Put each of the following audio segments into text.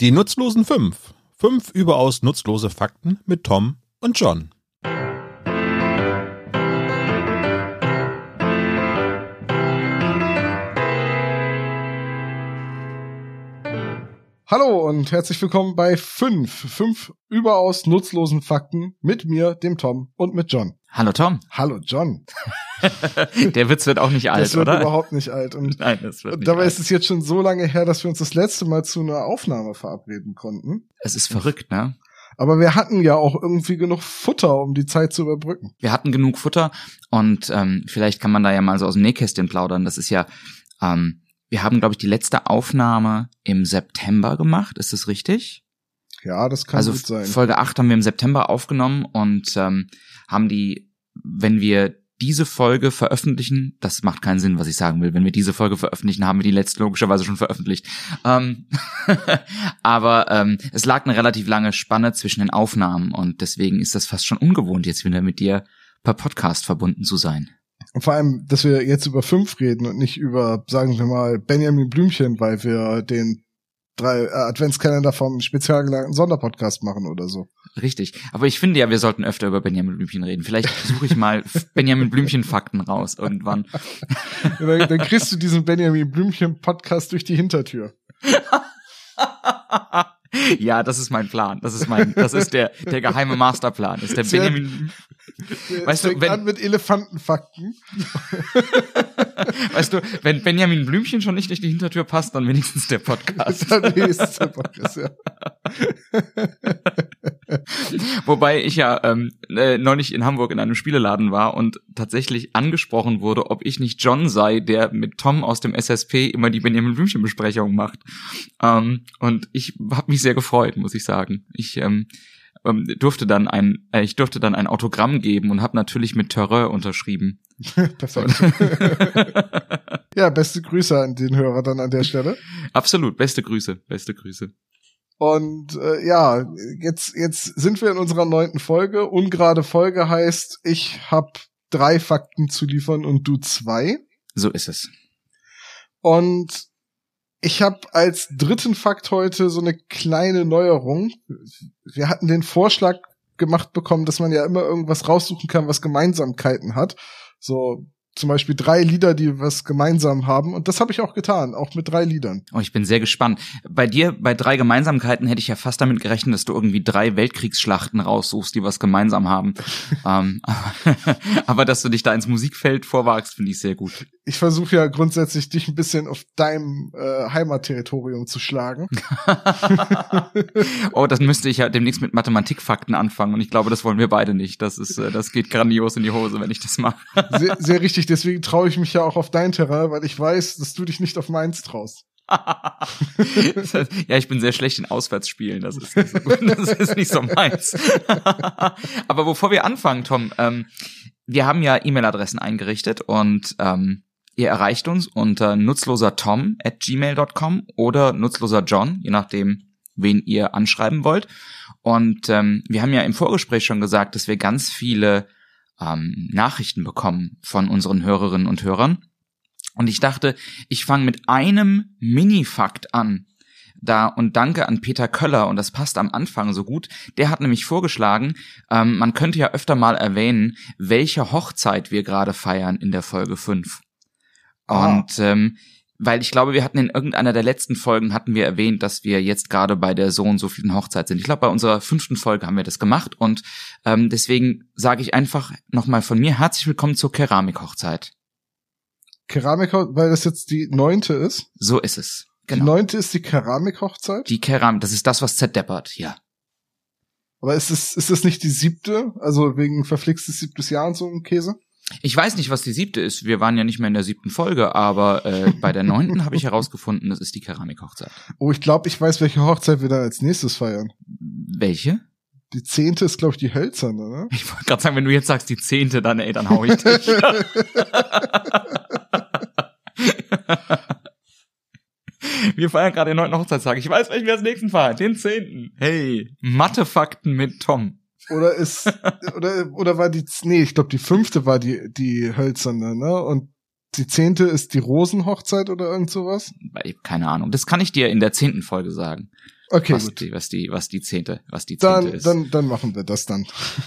Die nutzlosen fünf. Fünf überaus nutzlose Fakten mit Tom und John. Hallo und herzlich willkommen bei fünf, fünf überaus nutzlosen Fakten mit mir, dem Tom und mit John. Hallo Tom. Hallo John. Der Witz wird auch nicht alt, Das wird oder? überhaupt nicht alt. Und, Nein, das wird nicht dabei alt. ist es jetzt schon so lange her, dass wir uns das letzte Mal zu einer Aufnahme verabreden konnten. Es ist verrückt, ne? Aber wir hatten ja auch irgendwie genug Futter, um die Zeit zu überbrücken. Wir hatten genug Futter und ähm, vielleicht kann man da ja mal so aus dem Nähkästchen plaudern. Das ist ja, ähm, wir haben, glaube ich, die letzte Aufnahme im September gemacht. Ist das richtig? Ja, das kann also gut sein. Folge 8 haben wir im September aufgenommen und ähm, haben die, wenn wir diese Folge veröffentlichen, das macht keinen Sinn, was ich sagen will. Wenn wir diese Folge veröffentlichen, haben wir die letzte logischerweise schon veröffentlicht. Ähm, aber ähm, es lag eine relativ lange Spanne zwischen den Aufnahmen und deswegen ist das fast schon ungewohnt, jetzt wieder mit dir per Podcast verbunden zu sein. Und vor allem, dass wir jetzt über fünf reden und nicht über, sagen wir mal, Benjamin Blümchen, weil wir den drei äh, Adventskalender vom spezial gelagerten Sonderpodcast machen oder so. Richtig. Aber ich finde ja, wir sollten öfter über Benjamin Blümchen reden. Vielleicht suche ich mal Benjamin Blümchen Fakten raus irgendwann. dann, dann kriegst du diesen Benjamin Blümchen Podcast durch die Hintertür. ja, das ist mein Plan. Das ist mein, das ist der, der geheime Masterplan. Ist der Benjamin, Weißt du, wenn- an mit Elefantenfakten. weißt du, wenn Benjamin Blümchen schon nicht durch die Hintertür passt, dann wenigstens der Podcast. Dann ist der Podcast, ja. Wobei ich ja ähm, äh, neulich in Hamburg in einem Spieleladen war und tatsächlich angesprochen wurde, ob ich nicht John sei, der mit Tom aus dem SSP immer die Benjamin Blümchen Besprechung macht. Ähm, und ich habe mich sehr gefreut, muss ich sagen. Ich ähm, ähm, durfte dann ein, äh, ich durfte dann ein Autogramm geben und habe natürlich mit Terreur unterschrieben. Perfekt. ja, beste Grüße an den Hörer dann an der Stelle. Absolut, beste Grüße, beste Grüße. Und äh, ja, jetzt, jetzt sind wir in unserer neunten Folge. Ungerade Folge heißt, ich habe drei Fakten zu liefern und du zwei. So ist es. Und ich habe als dritten Fakt heute so eine kleine Neuerung. Wir hatten den Vorschlag gemacht bekommen, dass man ja immer irgendwas raussuchen kann, was Gemeinsamkeiten hat. So zum Beispiel drei Lieder, die was gemeinsam haben. Und das habe ich auch getan, auch mit drei Liedern. Oh, ich bin sehr gespannt. Bei dir, bei drei Gemeinsamkeiten hätte ich ja fast damit gerechnet, dass du irgendwie drei Weltkriegsschlachten raussuchst, die was gemeinsam haben. ähm, aber dass du dich da ins Musikfeld vorwagst, finde ich sehr gut. Ich versuche ja grundsätzlich dich ein bisschen auf deinem äh, Heimatterritorium zu schlagen. oh, das müsste ich ja demnächst mit Mathematikfakten anfangen und ich glaube, das wollen wir beide nicht. Das ist, äh, das geht grandios in die Hose, wenn ich das mache. Sehr, sehr richtig, deswegen traue ich mich ja auch auf dein Terrain, weil ich weiß, dass du dich nicht auf meins traust. ja, ich bin sehr schlecht in Auswärtsspielen. Das ist nicht so, gut. das ist nicht so meins. Aber bevor wir anfangen, Tom, ähm, wir haben ja E-Mail-Adressen eingerichtet und ähm, ihr erreicht uns unter nutzlosertom at gmail.com oder nutzloserjohn, je nachdem, wen ihr anschreiben wollt. Und ähm, wir haben ja im Vorgespräch schon gesagt, dass wir ganz viele ähm, Nachrichten bekommen von unseren Hörerinnen und Hörern. Und ich dachte, ich fange mit einem Mini-Fakt an. Da und danke an Peter Köller und das passt am Anfang so gut. Der hat nämlich vorgeschlagen, ähm, man könnte ja öfter mal erwähnen, welche Hochzeit wir gerade feiern in der Folge 5. Ah. Und ähm, weil ich glaube, wir hatten in irgendeiner der letzten Folgen hatten wir erwähnt, dass wir jetzt gerade bei der so und so vielen Hochzeit sind. Ich glaube, bei unserer fünften Folge haben wir das gemacht und ähm, deswegen sage ich einfach nochmal von mir herzlich willkommen zur Keramikhochzeit. Keramik, weil das jetzt die neunte ist. So ist es. Die Genau. neunte ist die Keramikhochzeit. Die Keramik, das ist das, was zerdeppert, ja. Aber ist es, ist es nicht die siebte? Also wegen verflixtes siebtes Jahr und so ein Käse? Ich weiß nicht, was die siebte ist. Wir waren ja nicht mehr in der siebten Folge, aber äh, bei der neunten habe ich herausgefunden, das ist die Keramikhochzeit. Oh, ich glaube, ich weiß, welche Hochzeit wir dann als nächstes feiern. Welche? Die zehnte ist, glaube ich, die hölzerne, ne? Ich wollte gerade sagen, wenn du jetzt sagst die zehnte, dann ey, dann hau ich dich. Wir feiern gerade den neunten Hochzeitstag. Ich weiß, welchen wir als nächsten feiern. Den zehnten. Hey, Mathefakten mit Tom. Oder ist, oder, oder war die, nee, ich glaube, die fünfte war die, die hölzerne, ne? Und die zehnte ist die Rosenhochzeit oder irgend sowas? Keine Ahnung. Das kann ich dir in der zehnten Folge sagen. Okay, was gut. die, was die, was die zehnte, was die zehnte Dann, ist. dann, dann machen wir das dann.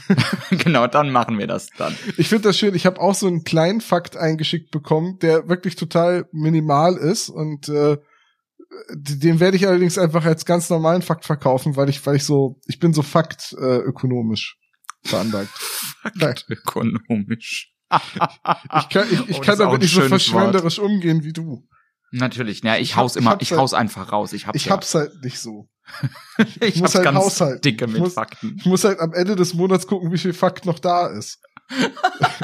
genau, dann machen wir das dann. Ich finde das schön. Ich habe auch so einen kleinen Fakt eingeschickt bekommen, der wirklich total minimal ist und äh, den werde ich allerdings einfach als ganz normalen Fakt verkaufen, weil ich, weil ich so, ich bin so Fakt äh, ökonomisch veranlagt. Nein. Ökonomisch. Ich kann, ich, ich Oh, kann damit nicht so verschwenderisch umgehen wie du. Natürlich, ja, ich Ich hab- haus ich immer, ich halt- haus einfach raus. Ich hab's Ich ja. hab's halt nicht so. ich muss hab's halt ganz haushalten. dicke Ich mit muss- Fakten. Ich muss halt am Ende des Monats gucken, wie viel Fakt noch da ist.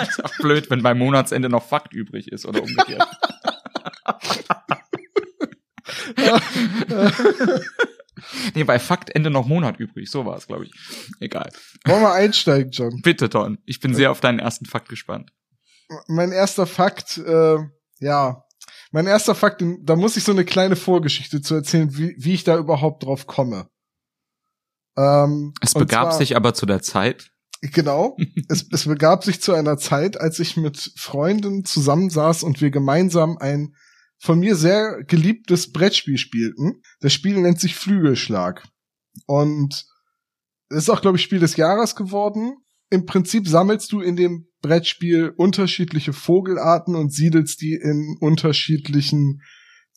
ist auch blöd, wenn beim Monatsende noch Fakt übrig ist oder umgekehrt. nee, bei Faktende noch Monat übrig. So war es, glaube ich. Egal. Wollen wir einsteigen, John? Bitte, Ton. Ich bin sehr auf deinen ersten Fakt gespannt. mein erster Fakt, äh, ja, mein erster Fakt, da muss ich so eine kleine Vorgeschichte zu erzählen, wie, wie ich da überhaupt drauf komme. Ähm, Es begab zwar- sich aber zu der Zeit. Genau. es, es begab sich zu einer Zeit, als ich mit Freunden zusammensaß und wir gemeinsam ein von mir sehr geliebtes Brettspiel spielten. Das Spiel nennt sich Flügelschlag. Und ist auch, glaube ich, Spiel des Jahres geworden. Im Prinzip sammelst du in dem Brettspiel unterschiedliche Vogelarten und siedelst die in unterschiedlichen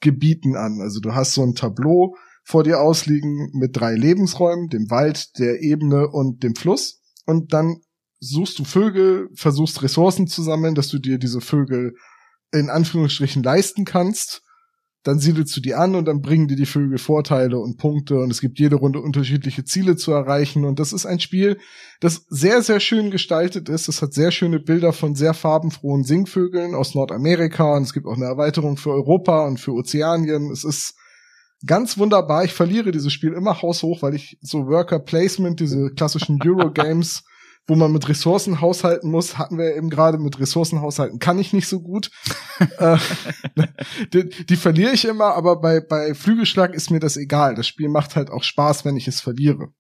Gebieten an. Also du hast so ein Tableau vor dir ausliegen mit drei Lebensräumen, dem Wald, der Ebene und dem Fluss. Und dann suchst du Vögel, versuchst Ressourcen zu sammeln, dass du dir diese Vögel in Anführungsstrichen leisten kannst. Dann siedelst du die an und dann bringen dir die Vögel Vorteile und Punkte und es gibt jede Runde unterschiedliche Ziele zu erreichen. Und das ist ein Spiel, das sehr, sehr schön gestaltet ist. Es hat sehr schöne Bilder von sehr farbenfrohen Singvögeln aus Nordamerika und es gibt auch eine Erweiterung für Europa und für Ozeanien. Es ist ganz wunderbar. Ich verliere dieses Spiel immer haushoch, weil ich so Worker Placement, diese klassischen Eurogames, wo man mit Ressourcen haushalten muss, hatten wir eben gerade mit Ressourcen haushalten, kann ich nicht so gut. Äh, die, die verliere ich immer, aber bei, bei Flügelschlag ist mir das egal. Das Spiel macht halt auch Spaß, wenn ich es verliere.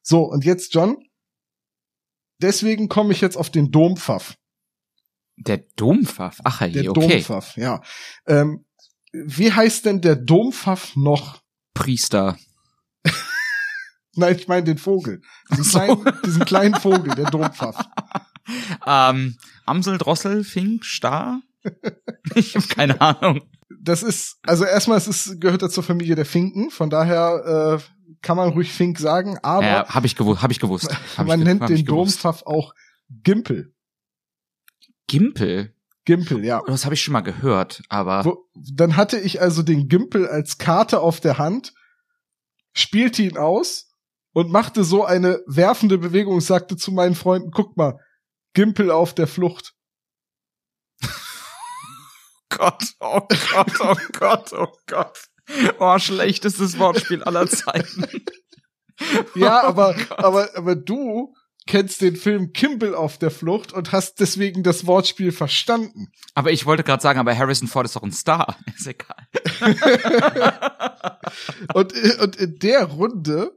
So, und jetzt John. Deswegen komme ich jetzt auf den Dompfaff. Der Dompfaff. Ach, Der je, okay. Dompfaff, ja. Ähm, wie heißt denn der Dompfaff noch? Priester. Nein, ich meine den Vogel. Diesen, so. kleinen, diesen kleinen Vogel, der Dompfaff. Ähm, Amsel, Drossel, Fink, Star? ich habe keine Ahnung. Das ist, also erstmal, es ist, gehört er zur Familie der Finken, von daher äh, kann man ruhig Fink sagen, aber Ja, habe ich gewusst. Hab ich gewusst. Hab man ich, nennt den. Dompfaff auch Gimpel. Gimpel. Gimpel, ja. Das habe ich schon mal gehört, aber Wo, dann hatte ich also den Gimpel als Karte auf der Hand, spielte ihn aus und machte so eine werfende Bewegung und sagte zu meinen Freunden, guck mal, Gimpel auf der Flucht. Gott, oh Gott, oh Gott, oh Gott. Oh, schlechtestes Wortspiel aller Zeiten. Ja, Oh aber, Gott. aber, aber du kennst den Film Kimball auf der Flucht und hast deswegen das Wortspiel verstanden. Aber ich wollte gerade sagen, aber Harrison Ford ist doch ein Star. Ist egal. Und, und in der Runde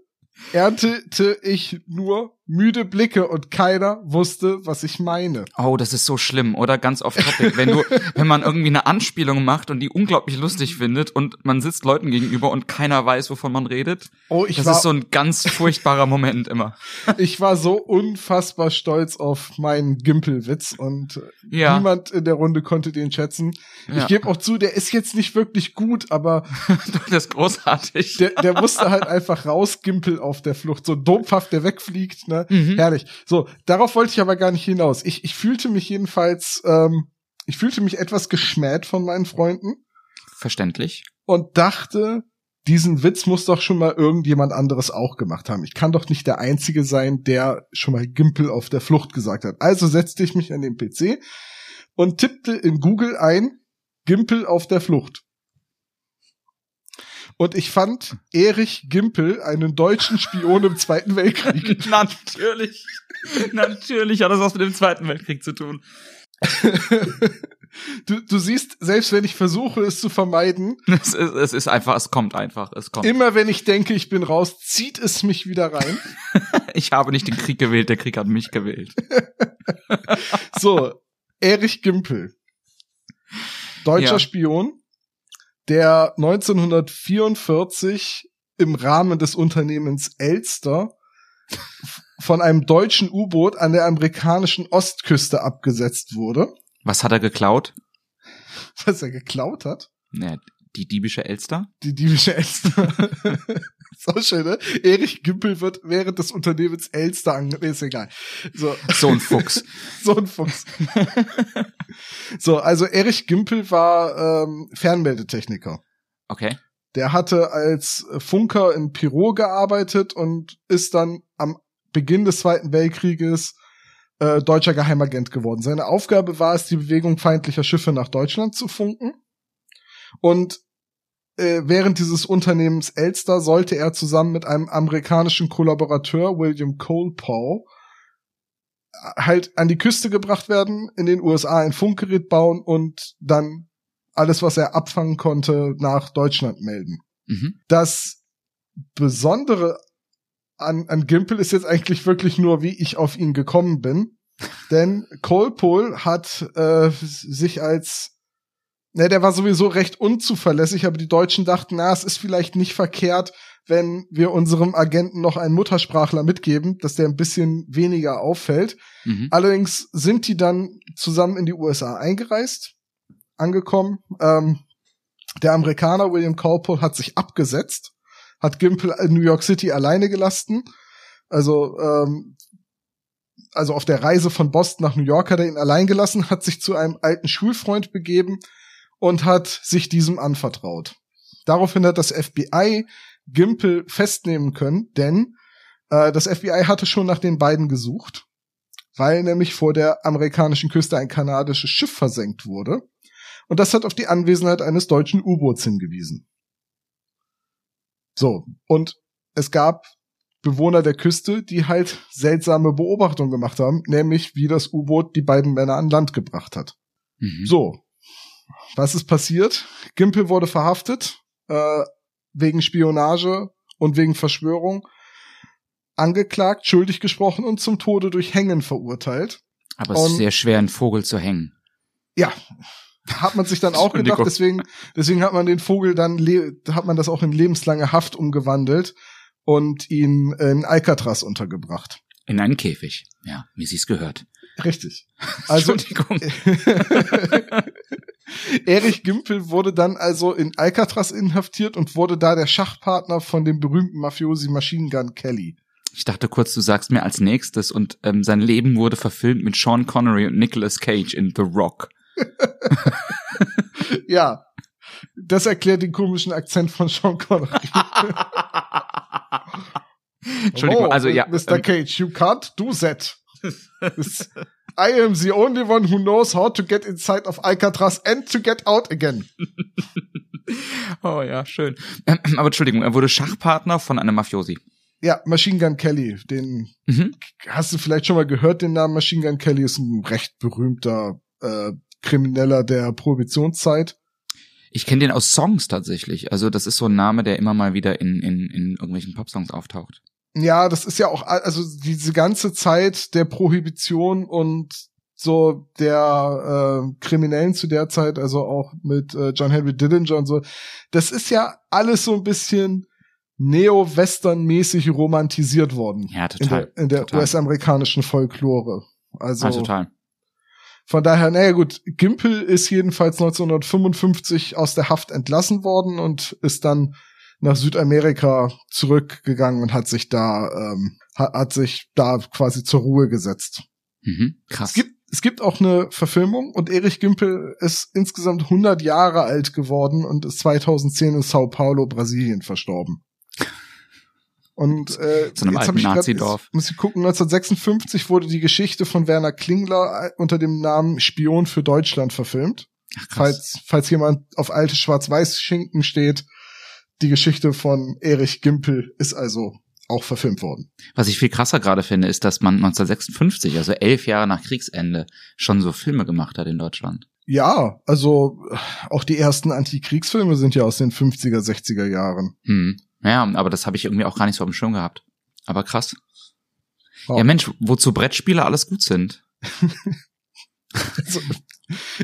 erntete ich nur müde Blicke und keiner wusste, was ich meine. Oh, das ist so schlimm, oder? Ganz off topic. Wenn du, wenn man irgendwie eine Anspielung macht und die unglaublich lustig findet und man sitzt Leuten gegenüber und keiner weiß, wovon man redet. Oh, ich das war, ist so ein ganz furchtbarer Moment immer. ich war so unfassbar stolz auf meinen Gimpelwitz und äh, Ja. niemand in der Runde konnte den schätzen. Ich Ja. gebe auch zu, der ist jetzt nicht wirklich gut, aber Das ist großartig. der, der musste halt einfach raus, Gimpel auf der Flucht. So Dompfaff, der wegfliegt, ne? Mhm. Herrlich. So, darauf wollte ich aber gar nicht hinaus. Ich, ich fühlte mich jedenfalls, ähm, ich fühlte mich etwas geschmäht von meinen Freunden Verständlich. und dachte, diesen Witz muss doch schon mal irgendjemand anderes auch gemacht haben. Ich kann doch nicht der Einzige sein, der schon mal Gimpel auf der Flucht gesagt hat. Also setzte ich mich an den PC und tippte in Google ein Gimpel auf der Flucht. Und ich fand Erich Gimpel, einen deutschen Spion im Zweiten Weltkrieg. Natürlich. Natürlich hat das was mit dem Zweiten Weltkrieg zu tun. du, du siehst, selbst wenn ich versuche, es zu vermeiden, Es ist, es ist einfach, es kommt einfach, es kommt. immer wenn ich denke, ich bin raus, zieht es mich wieder rein. Ich habe nicht den Krieg gewählt, der Krieg hat mich gewählt. So, Erich Gimpel. Deutscher Ja. Spion, der 1944 im Rahmen des Unternehmens Elster von einem deutschen U-Boot an der amerikanischen Ostküste abgesetzt wurde. Was hat er geklaut? Was er geklaut hat? Ja, die diebische Elster? Die diebische Elster. so schön, ne? Erich Gümpel wird während des Unternehmens Elster. Nee, ist egal. So. So ein Fuchs. so ein Fuchs. so, also Erich Gümpel war ähm, Fernmeldetechniker. Okay. Der hatte als Funker in Pirot gearbeitet und ist dann am Beginn des Zweiten Weltkrieges äh, deutscher Geheimagent geworden. Seine Aufgabe war es, die Bewegung feindlicher Schiffe nach Deutschland zu funken. Und äh, während dieses Unternehmens Elster sollte er zusammen mit einem amerikanischen Kollaborateur, William Colpaw, halt an die Küste gebracht werden, in den USA ein Funkgerät bauen und dann alles, was er abfangen konnte, nach Deutschland melden. Mhm. Das Besondere an, an Gimpel ist jetzt eigentlich wirklich nur, wie ich auf ihn gekommen bin. Denn Colpole hat äh, sich als Ne, der war sowieso recht unzuverlässig, aber die Deutschen dachten, na, es ist vielleicht nicht verkehrt, wenn wir unserem Agenten noch einen Muttersprachler mitgeben, dass der ein bisschen weniger auffällt. Mhm. Allerdings sind die dann zusammen in die USA eingereist, angekommen. Ähm, der Amerikaner William Colpole hat sich abgesetzt, hat Gimple in New York City alleine gelassen. Also, ähm, also auf der Reise von Boston nach New York hat er ihn allein gelassen, hat sich zu einem alten Schulfreund begeben und hat sich diesem anvertraut. Daraufhin hat das FBI Gimpel festnehmen können, denn äh, das FBI hatte schon nach den beiden gesucht, weil nämlich vor der amerikanischen Küste ein kanadisches Schiff versenkt wurde. Und das hat auf die Anwesenheit eines deutschen U-Boots hingewiesen. So, und es gab Bewohner der Küste, die halt seltsame Beobachtungen gemacht haben, nämlich wie das U-Boot die beiden Männer an Land gebracht hat. Mhm. So, was ist passiert? Gimpel wurde verhaftet äh, wegen Spionage und wegen Verschwörung, angeklagt, schuldig gesprochen und zum Tode durch Hängen verurteilt. Aber es ist Und- sehr schwer, einen Vogel zu hängen. Ja, hat man sich dann auch gedacht. Deswegen, deswegen hat man den Vogel dann hat man das auch in lebenslange Haft umgewandelt und ihn in Alcatraz untergebracht. In einen Käfig. Ja, wie sie es gehört. Richtig. Also Entschuldigung. Erich Gimpel wurde dann also in Alcatraz inhaftiert und wurde da der Schachpartner von dem berühmten Mafiosi Machine Gun Kelly. Ich dachte kurz, du sagst mir als nächstes und ähm, sein Leben wurde verfilmt mit Sean Connery und Nicolas Cage in The Rock. Ja, das erklärt den komischen Akzent von Sean Connery. Entschuldigung, also ja. Mr. ähm, Cage, you can't do that. I am the only one who knows how to get inside of Alcatraz and to get out again. Oh ja, schön. Aber Entschuldigung, er wurde Schachpartner von einem Mafiosi. Ja, Machine Gun Kelly, den Mhm. hast du vielleicht schon mal gehört, den Namen Machine Gun Kelly ist ein recht berühmter äh, Krimineller der Prohibitionszeit. Ich kenne den aus Songs tatsächlich. Also das ist so ein Name, der immer mal wieder in, in, in irgendwelchen Popsongs auftaucht. Ja, das ist ja auch, also diese ganze Zeit der Prohibition und so der äh, Kriminellen zu der Zeit, also auch mit äh, John Henry Dillinger und so, das ist ja alles so ein bisschen neo-western-mäßig romantisiert worden. Ja, In total. der, in der total. US-amerikanischen Folklore. Also Ah, total. von daher, naja gut, Gimpel ist jedenfalls 1955 aus der Haft entlassen worden und ist dann nach Südamerika zurückgegangen und hat sich da ähm, hat, hat sich da quasi zur Ruhe gesetzt. Mhm. Es Krass. gibt es gibt auch eine Verfilmung und Erich Gimpel ist insgesamt 100 Jahre alt geworden und ist 2010 in Sao Paulo, Brasilien verstorben. Und äh, So einem jetzt alten Nazidorf. jetzt Muss ich gucken, 1956 wurde die Geschichte von Werner Klingler äh, unter dem Namen Spion für Deutschland verfilmt. Ach, krass. Falls, falls jemand auf alte Schwarz-Weiß-Schinken steht, die Geschichte von Erich Gimpel ist also auch verfilmt worden. Was ich viel krasser gerade finde, ist, dass man 1956, also elf Jahre nach Kriegsende, schon so Filme gemacht hat in Deutschland. Ja, also auch die ersten Antikriegsfilme sind ja aus den 50er, 60er Jahren. Hm. Ja, aber das habe ich irgendwie auch gar nicht so auf dem Schirm gehabt. Aber krass. Ja. Ja, Mensch, wozu Brettspiele alles gut sind. Also,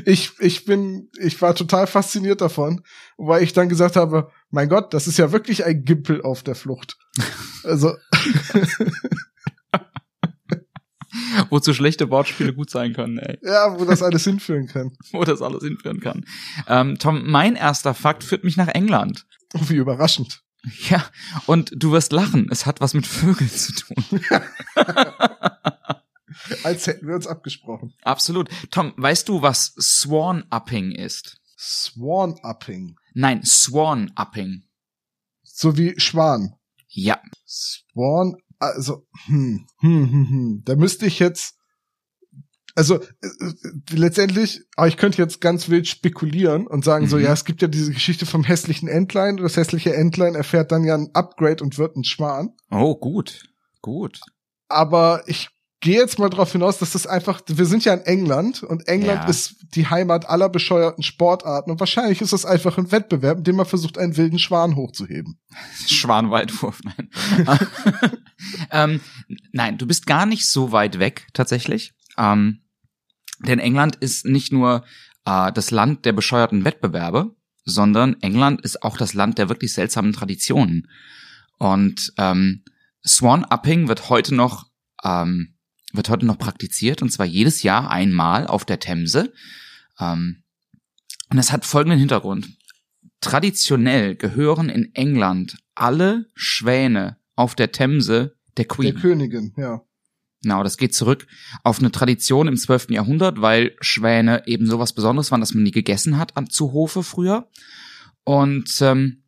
ich, ich bin, ich war total fasziniert davon, weil ich dann gesagt habe, mein Gott, das ist ja wirklich ein Gimpel auf der Flucht. Also. Wozu schlechte Wortspiele gut sein können, ey. Ja, wo das alles hinführen kann. Wo das alles hinführen kann. Ähm, Tom, mein erster Fakt führt mich nach England. Oh, wie überraschend. Ja, und du wirst lachen. Es hat was mit Vögeln zu tun. Als hätten wir uns abgesprochen. Absolut. Tom, weißt du, was Swan-Upping ist? Swan-Upping. Nein, Swan-Upping. So wie Schwan. Ja. Swan, also, hm, hm, hm, hm. Da müsste ich jetzt, also äh, äh, letztendlich, aber ich könnte jetzt ganz wild spekulieren und sagen so, Mhm. ja, es gibt ja diese Geschichte vom hässlichen Entlein und das hässliche Entlein erfährt dann ja ein Upgrade und wird ein Schwan. Oh, gut. Gut. aber ich gehe jetzt mal darauf hinaus, dass das einfach, wir sind ja in England und England Ja. ist die Heimat aller bescheuerten Sportarten und wahrscheinlich ist das einfach ein Wettbewerb, in dem man versucht, einen wilden Schwan hochzuheben. Schwanweitwurf, nein. ähm, nein, du bist gar nicht so weit weg, tatsächlich. Ähm, denn England ist nicht nur äh, das Land der bescheuerten Wettbewerbe, sondern England ist auch das Land der wirklich seltsamen Traditionen. Und ähm, Swan-Upping wird heute noch ähm, wird heute noch praktiziert und zwar jedes Jahr einmal auf der Themse. Ähm, und es hat folgenden Hintergrund. Traditionell gehören in England alle Schwäne auf der Themse der Queen. Der Königin, ja. Genau, das geht zurück auf eine Tradition im 12. Jahrhundert, weil Schwäne eben sowas Besonderes waren, dass man die gegessen hat an, zu Hofe früher. Und ähm,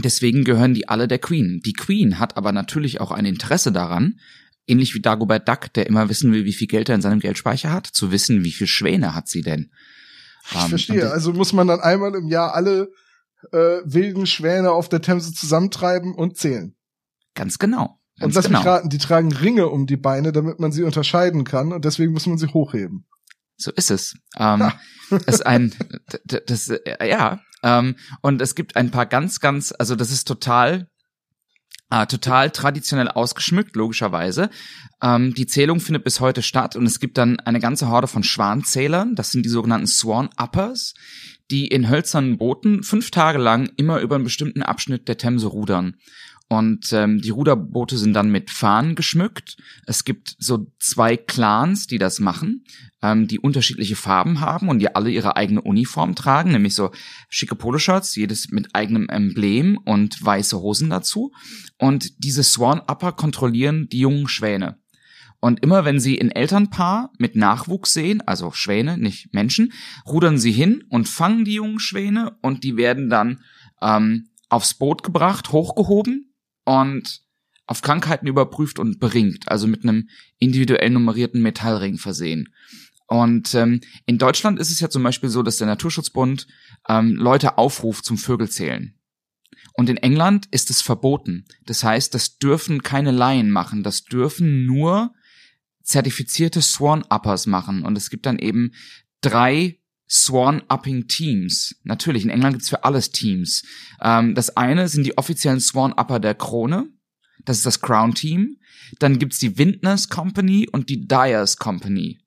deswegen gehören die alle der Queen. Die Queen hat aber natürlich auch ein Interesse daran, ähnlich wie Dagobert Duck, der immer wissen will, wie viel Geld er in seinem Geldspeicher hat, zu wissen, wie viel Schwäne hat sie denn. Ich Ähm, verstehe. Also muss man dann einmal im Jahr alle äh, wilden Schwäne auf der Themse zusammentreiben und zählen. Ganz genau. Ganz und lass genau. mich raten, die tragen Ringe um die Beine, damit man sie unterscheiden kann und deswegen muss man sie hochheben. So ist es. Ähm, ist ein, das, äh, ja, ähm, und es gibt ein paar ganz, ganz, also das ist total, äh, total traditionell ausgeschmückt, logischerweise. Ähm, die Zählung findet bis heute statt und es gibt dann eine ganze Horde von Schwanzählern, das sind die sogenannten Swan Uppers, die in hölzernen Booten fünf Tage lang immer über einen bestimmten Abschnitt der Themse rudern. Und ähm, die Ruderboote sind dann mit Fahnen geschmückt. Es gibt so zwei Clans, die das machen, ähm, die unterschiedliche Farben haben und die alle ihre eigene Uniform tragen, nämlich so schicke Poloshirts, jedes mit eigenem Emblem und weiße Hosen dazu. Und diese Swan Upper kontrollieren die jungen Schwäne. Und immer wenn sie ein Elternpaar mit Nachwuchs sehen, also Schwäne, nicht Menschen, rudern sie hin und fangen die jungen Schwäne und die werden dann ähm, aufs Boot gebracht, hochgehoben und auf Krankheiten überprüft und beringt, also mit einem individuell nummerierten Metallring versehen. Und ähm, in Deutschland ist es ja zum Beispiel so, dass der Naturschutzbund ähm, Leute aufruft zum Vögelzählen. Und in England ist es verboten. Das heißt, das dürfen keine Laien machen. Das dürfen nur zertifizierte Swan-Uppers machen. Und es gibt dann eben drei Swan-Upping-Teams. Natürlich, in England gibt's für alles Teams. Ähm, das eine sind die offiziellen Swan-Upper der Krone. Das ist das Crown-Team. Dann gibt's die Windners Company und die Dyers Company.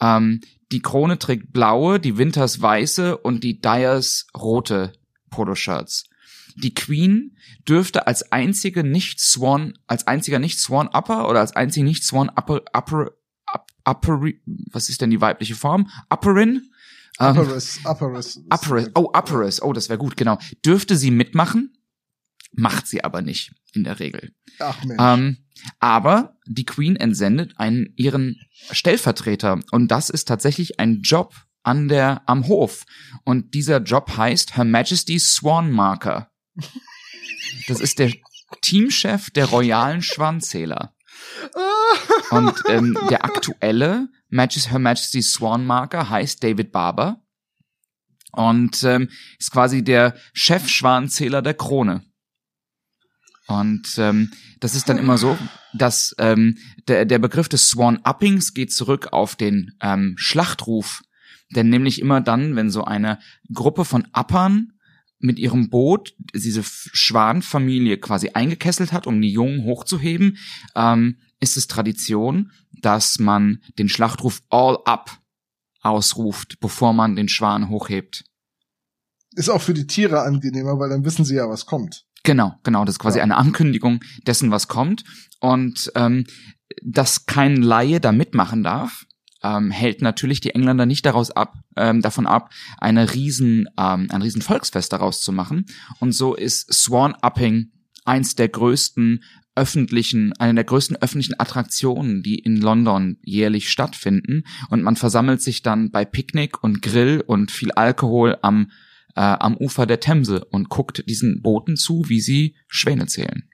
Ähm, die Krone trägt blaue, die Winters weiße und die Dyers rote Poloshirts. Die Queen dürfte als einzige nicht Swan, als einziger nicht Swan Upper oder als einzige nicht Swan Upper, Upper, Up- Upper, was ist denn die weibliche Form? Upperin? Ähm, Upperis, Upperis. ist- Upperis, oh, Upperis, oh, das wäre gut, genau. Dürfte sie mitmachen? Macht sie aber nicht, in der Regel. Ach Mensch. Ähm, aber die Queen entsendet einen ihren Stellvertreter und das ist tatsächlich ein Job an der am Hof und dieser Job heißt Her Majesty's Swan Marker. Das ist der Teamchef der royalen Schwanzähler. Und ähm, der aktuelle Her Majesty's Swan Marker heißt David Barber und ähm, ist quasi der Chef-Schwanzähler der Krone. Und ähm, das ist dann immer so, dass ähm, der, der Begriff des Swan-Uppings geht zurück auf den ähm, Schlachtruf. Denn nämlich immer dann, wenn so eine Gruppe von Uppern mit ihrem Boot diese Schwanfamilie quasi eingekesselt hat, um die Jungen hochzuheben, ähm, ist es Tradition, dass man den Schlachtruf All Up ausruft, bevor man den Schwan hochhebt. Ist auch für die Tiere angenehmer, weil dann wissen sie ja, was kommt. Genau, genau. Das ist quasi Ja. eine Ankündigung dessen, was kommt. Und ähm, dass kein Laie da mitmachen darf, ähm, hält natürlich die Engländer nicht daraus ab, ähm, davon ab, eine riesen, ähm, ein riesen Volksfest daraus zu machen. Und so ist Swan Upping eins der größten öffentlichen, eine der größten öffentlichen Attraktionen, die in London jährlich stattfinden. Und man versammelt sich dann bei Picknick und Grill und viel Alkohol am, äh, am Ufer der Themse und guckt diesen Booten zu, wie sie Schwäne zählen.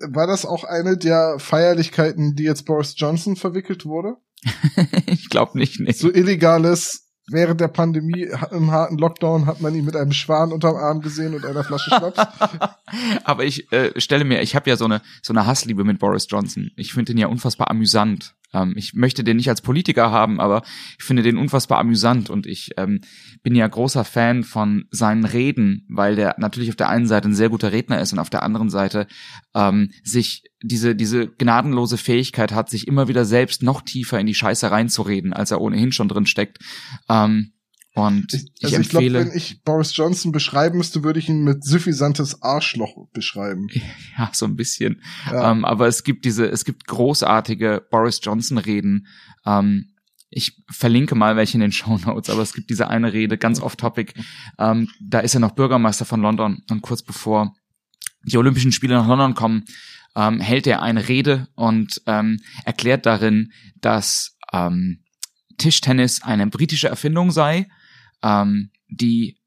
War das auch eine der Feierlichkeiten, die jetzt Boris Johnson verwickelt wurde? ich glaube nicht, nee. So illegales, während der Pandemie im harten Lockdown hat man ihn mit einem Schwan unterm Arm gesehen und einer Flasche Schnaps. Aber ich äh, stelle mir, ich habe ja so eine so eine Hassliebe mit Boris Johnson. Ich finde den ja unfassbar amüsant. Ähm, ich möchte den nicht als Politiker haben, aber ich finde den unfassbar amüsant und ich ähm, bin ja großer Fan von seinen Reden, weil der natürlich auf der einen Seite ein sehr guter Redner ist und auf der anderen Seite ähm, sich diese diese gnadenlose Fähigkeit hat, sich immer wieder selbst noch tiefer in die Scheiße reinzureden, als er ohnehin schon drin steckt. Ähm, und ich, also ich glaube, empfehle wenn ich Boris Johnson beschreiben müsste, würde ich ihn mit suffisantes Arschloch beschreiben. ja so ein bisschen. Ja. Ähm, aber es gibt diese, es gibt großartige Boris Johnson Reden. Ähm, ich verlinke mal welche in den Show Notes, aber es gibt diese eine Rede, ganz off topic. Ähm, da ist er noch Bürgermeister von London und kurz bevor die Olympischen Spiele nach London kommen, ähm, hält er eine Rede und ähm, erklärt darin, dass ähm, Tischtennis eine britische Erfindung sei, ähm, die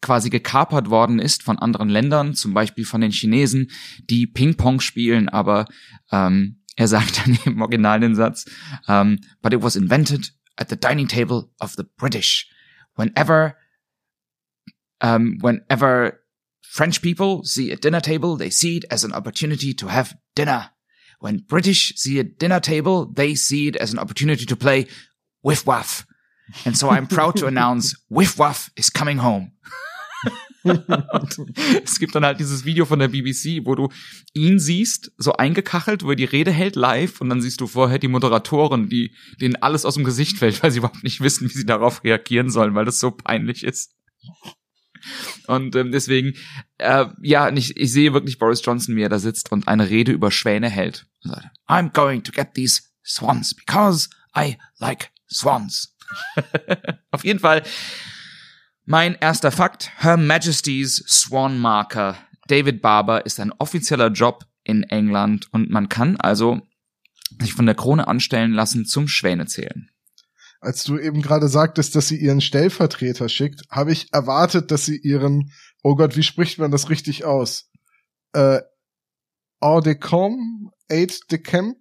quasi gekapert worden ist von anderen Ländern, zum Beispiel von den Chinesen, die Ping-Pong spielen, aber ähm, er sagt dann im Original den Satz, um, but it was invented at the dining table of the British. Whenever, um, whenever French people see a dinner table, they see it as an opportunity to have dinner. When British see a dinner table, they see it as an opportunity to play Whiff Waff. And so I'm proud to announce Whiff Waff is coming home. Es gibt dann halt dieses Video von der BBC, wo du ihn siehst, so eingekachelt, wo er die Rede hält live und dann siehst du vorher die Moderatoren, die denen alles aus dem Gesicht fällt, weil sie überhaupt nicht wissen, wie sie darauf reagieren sollen, weil das so peinlich ist. Und ähm, deswegen, äh, ja, ich, ich sehe wirklich Boris Johnson, wie er da sitzt und eine Rede über Schwäne hält. Sagt, I'm going to get these swans because I like swans. Auf jeden Fall mein erster Fakt, Her Majesty's Swan Marker. David Barber ist ein offizieller Job in England und man kann also sich von der Krone anstellen lassen zum Schwäne zählen. Als du eben gerade sagtest, dass sie ihren Stellvertreter schickt, habe ich erwartet, dass sie ihren, oh Gott, wie spricht man das richtig aus? Äh, Hors de Com, Aide de Camp,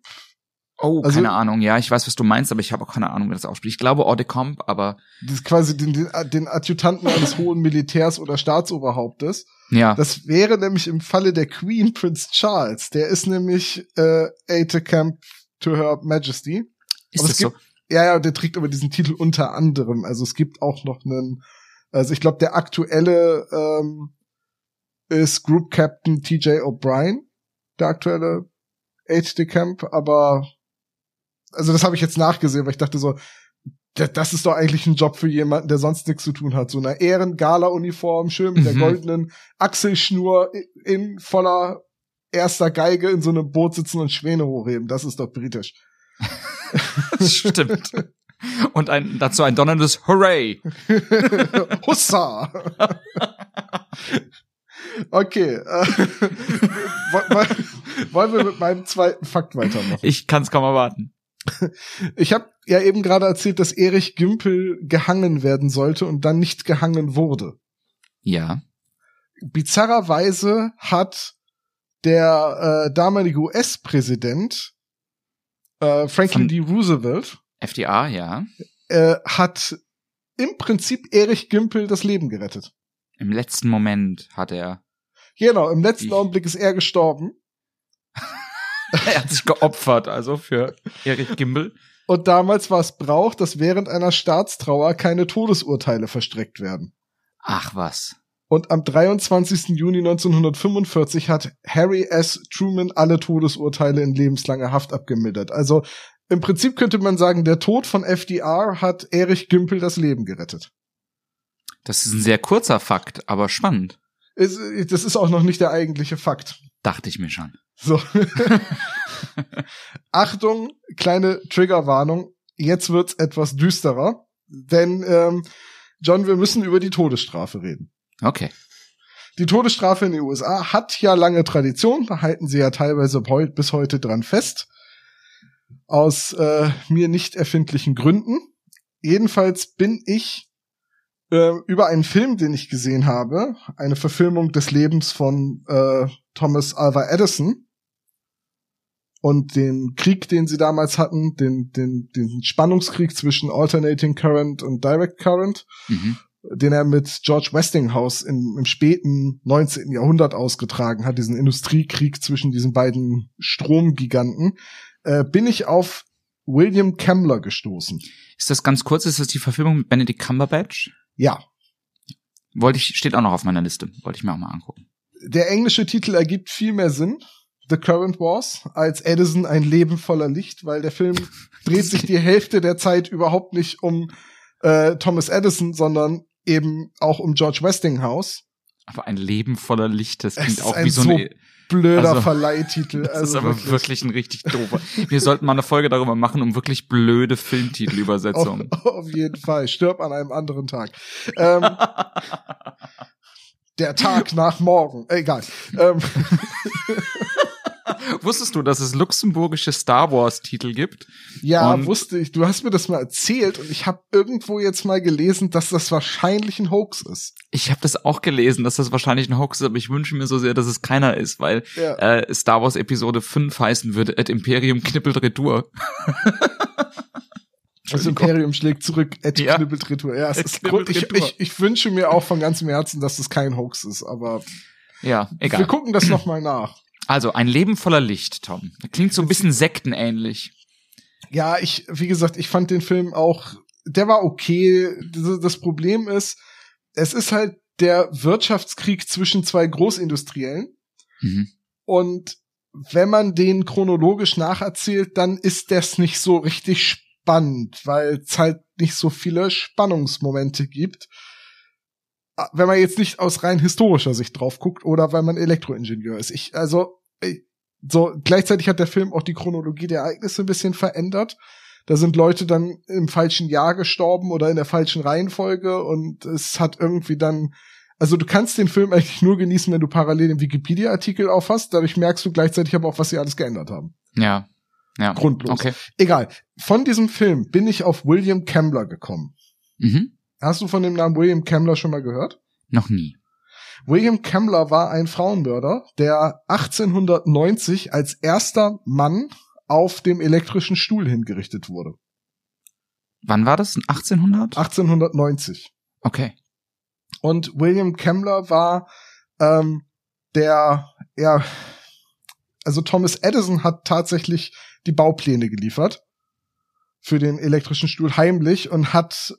Oh, Also- keine Ahnung. Ja, ich weiß, was du meinst, aber ich habe auch keine Ahnung, wie das ausspricht. Ich glaube Hors de Comp, aber das ist quasi den, den, den Adjutanten eines hohen Militärs oder Staatsoberhauptes. ja. Das wäre nämlich im Falle der Queen Prince Charles. Der ist nämlich äh, Aide de Camp to Her Majesty. ist aber das es so? gibt- Ja, ja, der trägt aber diesen Titel unter anderem. Also es gibt auch noch einen, also ich glaube, der aktuelle ähm, ist Group Captain TJ O'Brien, der aktuelle Aide de Camp, aber also das habe ich jetzt nachgesehen, weil ich dachte so, da- das ist doch eigentlich ein Job für jemanden, der sonst nichts zu tun hat. So eine Ehren-Gala-Uniform, schön mit der Mhm. goldenen Achselschnur in voller erster Geige in so einem Boot sitzen und Schwäne hochheben. Das ist doch britisch. Das stimmt. Und ein, dazu ein donnerndes Hooray. Hussa! okay. Äh, woll- woll- wollen wir mit meinem zweiten Fakt weitermachen? Ich kann es kaum erwarten. Ich habe ja eben gerade erzählt, dass Erich Gümpel gehangen werden sollte und dann nicht gehangen wurde. Ja. Bizarrerweise hat der äh, damalige US-Präsident äh, Franklin Von- D. Roosevelt FDA, ja. äh, hat im Prinzip Erich Gümpel das Leben gerettet. Im letzten Moment hat er, Genau, im letzten Augenblick ist er gestorben. er hat sich geopfert, also für Erich Gimbel. Und damals war es Brauch, dass während einer Staatstrauer keine Todesurteile verstreckt werden. Ach was. Und am 23. Juni 1945 hat Harry S. Truman alle Todesurteile in lebenslanger Haft abgemildert. Also Im Prinzip könnte man sagen, der Tod von FDR hat Erich Gümpel das Leben gerettet. Das ist ein sehr kurzer Fakt, aber spannend. Es, das ist auch noch nicht der eigentliche Fakt. Dachte ich mir schon. So. Achtung, kleine Triggerwarnung. Jetzt wird's etwas düsterer, denn ähm, John, wir müssen über die Todesstrafe reden. Okay. Die Todesstrafe in den USA hat ja lange Tradition, da halten sie ja teilweise bis heute dran fest. Aus äh, mir nicht erfindlichen Gründen. Jedenfalls bin ich äh, über einen Film, den ich gesehen habe, eine Verfilmung des Lebens von äh, Thomas Alva Edison und den Krieg, den sie damals hatten, den, den, den Spannungskrieg zwischen Alternating Current und Direct Current, mhm. den er mit George Westinghouse in, im späten 19. Jahrhundert ausgetragen hat, diesen Industriekrieg zwischen diesen beiden Stromgiganten, äh, bin ich auf William Kemmler gestoßen. Ist das ganz kurz? Ist das die Verfilmung mit Benedict Cumberbatch? Ja. Wollte ich, steht auch noch auf meiner Liste. Wollte ich mir auch mal angucken. Der englische Titel ergibt viel mehr Sinn. The Current Wars als Edison ein Leben voller Licht, weil der Film dreht sich die Hälfte der Zeit überhaupt nicht um äh, Thomas Edison, sondern eben auch um George Westinghouse. Aber ein Leben voller Licht, das klingt auch wie so, so eine blöder also, Verleihtitel. Das also ist aber wirklich. wirklich ein richtig doofer. Wir sollten mal eine Folge darüber machen, um wirklich blöde Filmtitelübersetzungen. auf, auf jeden Fall. Stirb an einem anderen Tag. Ähm, der Tag nach morgen. Egal. Ähm. Wusstest du, dass es luxemburgische Star Wars Titel gibt? Ja, und wusste ich. Du hast mir das mal erzählt und ich habe irgendwo jetzt mal gelesen, dass das wahrscheinlich ein Hoax ist. Ich habe das auch gelesen, dass das wahrscheinlich ein Hoax ist, aber ich wünsche mir so sehr, dass es keiner ist, weil ja. äh, Star Wars Episode 5 heißen würde, Ad Imperium knippelt Retour. Das Imperium schlägt zurück, Ed ja. knibbelt Retour. Ja, es ist Grund, ich, ich, ich wünsche mir auch von ganzem Herzen, dass das kein Hoax ist, aber ja, egal. Wir gucken das noch mal nach. Also, ein Leben voller Licht, Tom. Klingt so ein bisschen sektenähnlich. Ja, ich, wie gesagt, ich fand den Film auch, der war okay. Das Problem ist, es ist halt der Wirtschaftskrieg zwischen zwei Großindustriellen. Mhm. Und wenn man den chronologisch nacherzählt, dann ist das nicht so richtig spannend, weil es halt nicht so viele Spannungsmomente gibt. Wenn man jetzt nicht aus rein historischer Sicht drauf guckt oder weil man Elektroingenieur ist. Ich, also, so, gleichzeitig hat der Film auch die Chronologie der Ereignisse ein bisschen verändert. Da sind Leute dann im falschen Jahr gestorben oder in der falschen Reihenfolge und es hat irgendwie dann, also du kannst den Film eigentlich nur genießen, wenn du parallel den Wikipedia-Artikel aufhast. Dadurch merkst du gleichzeitig aber auch, was sie alles geändert haben. Ja. Ja. Grundlos. Okay. Egal. Von diesem Film bin ich auf William Kemmler gekommen. Mhm. Hast du von dem Namen William Kemmler schon mal gehört? Noch nie. William Kemmler war ein Frauenmörder, der 1890 als erster Mann auf dem elektrischen Stuhl hingerichtet wurde. Wann war das? 1800? 1890. Okay. Und William Kemmler war ähm, der, ja, also Thomas Edison hat tatsächlich die Baupläne geliefert für den elektrischen Stuhl heimlich und hat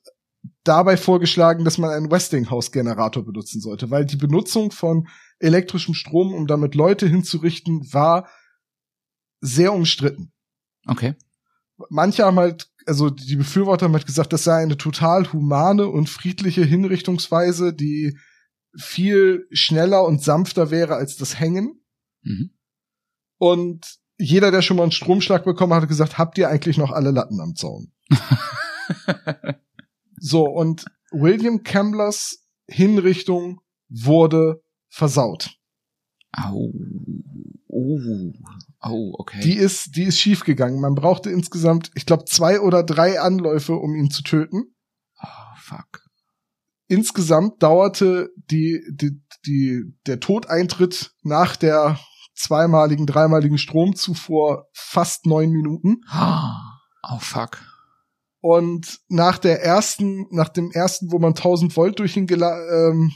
dabei vorgeschlagen, dass man einen Westinghouse-Generator benutzen sollte, weil die Benutzung von elektrischem Strom, um damit Leute hinzurichten, war sehr umstritten. Okay. Manche haben halt, also die Befürworter haben halt gesagt, das sei eine total humane und friedliche Hinrichtungsweise, die viel schneller und sanfter wäre als das Hängen. Mhm. Und jeder, der schon mal einen Stromschlag bekommen hat, hat gesagt, habt ihr eigentlich noch alle Latten am Zaun? So, und William Campbellers Hinrichtung wurde versaut. Au. Oh. Oh, okay. Die ist, die ist schiefgegangen. Man brauchte insgesamt, ich glaube, zwei oder drei Anläufe, um ihn zu töten. Oh, fuck. Insgesamt dauerte die, die, die, der Todeintritt nach der zweimaligen, dreimaligen Stromzufuhr fast neun Minuten. Oh, fuck. Und nach der ersten, nach dem ersten, wo man 1000 Volt durch ihn, ähm,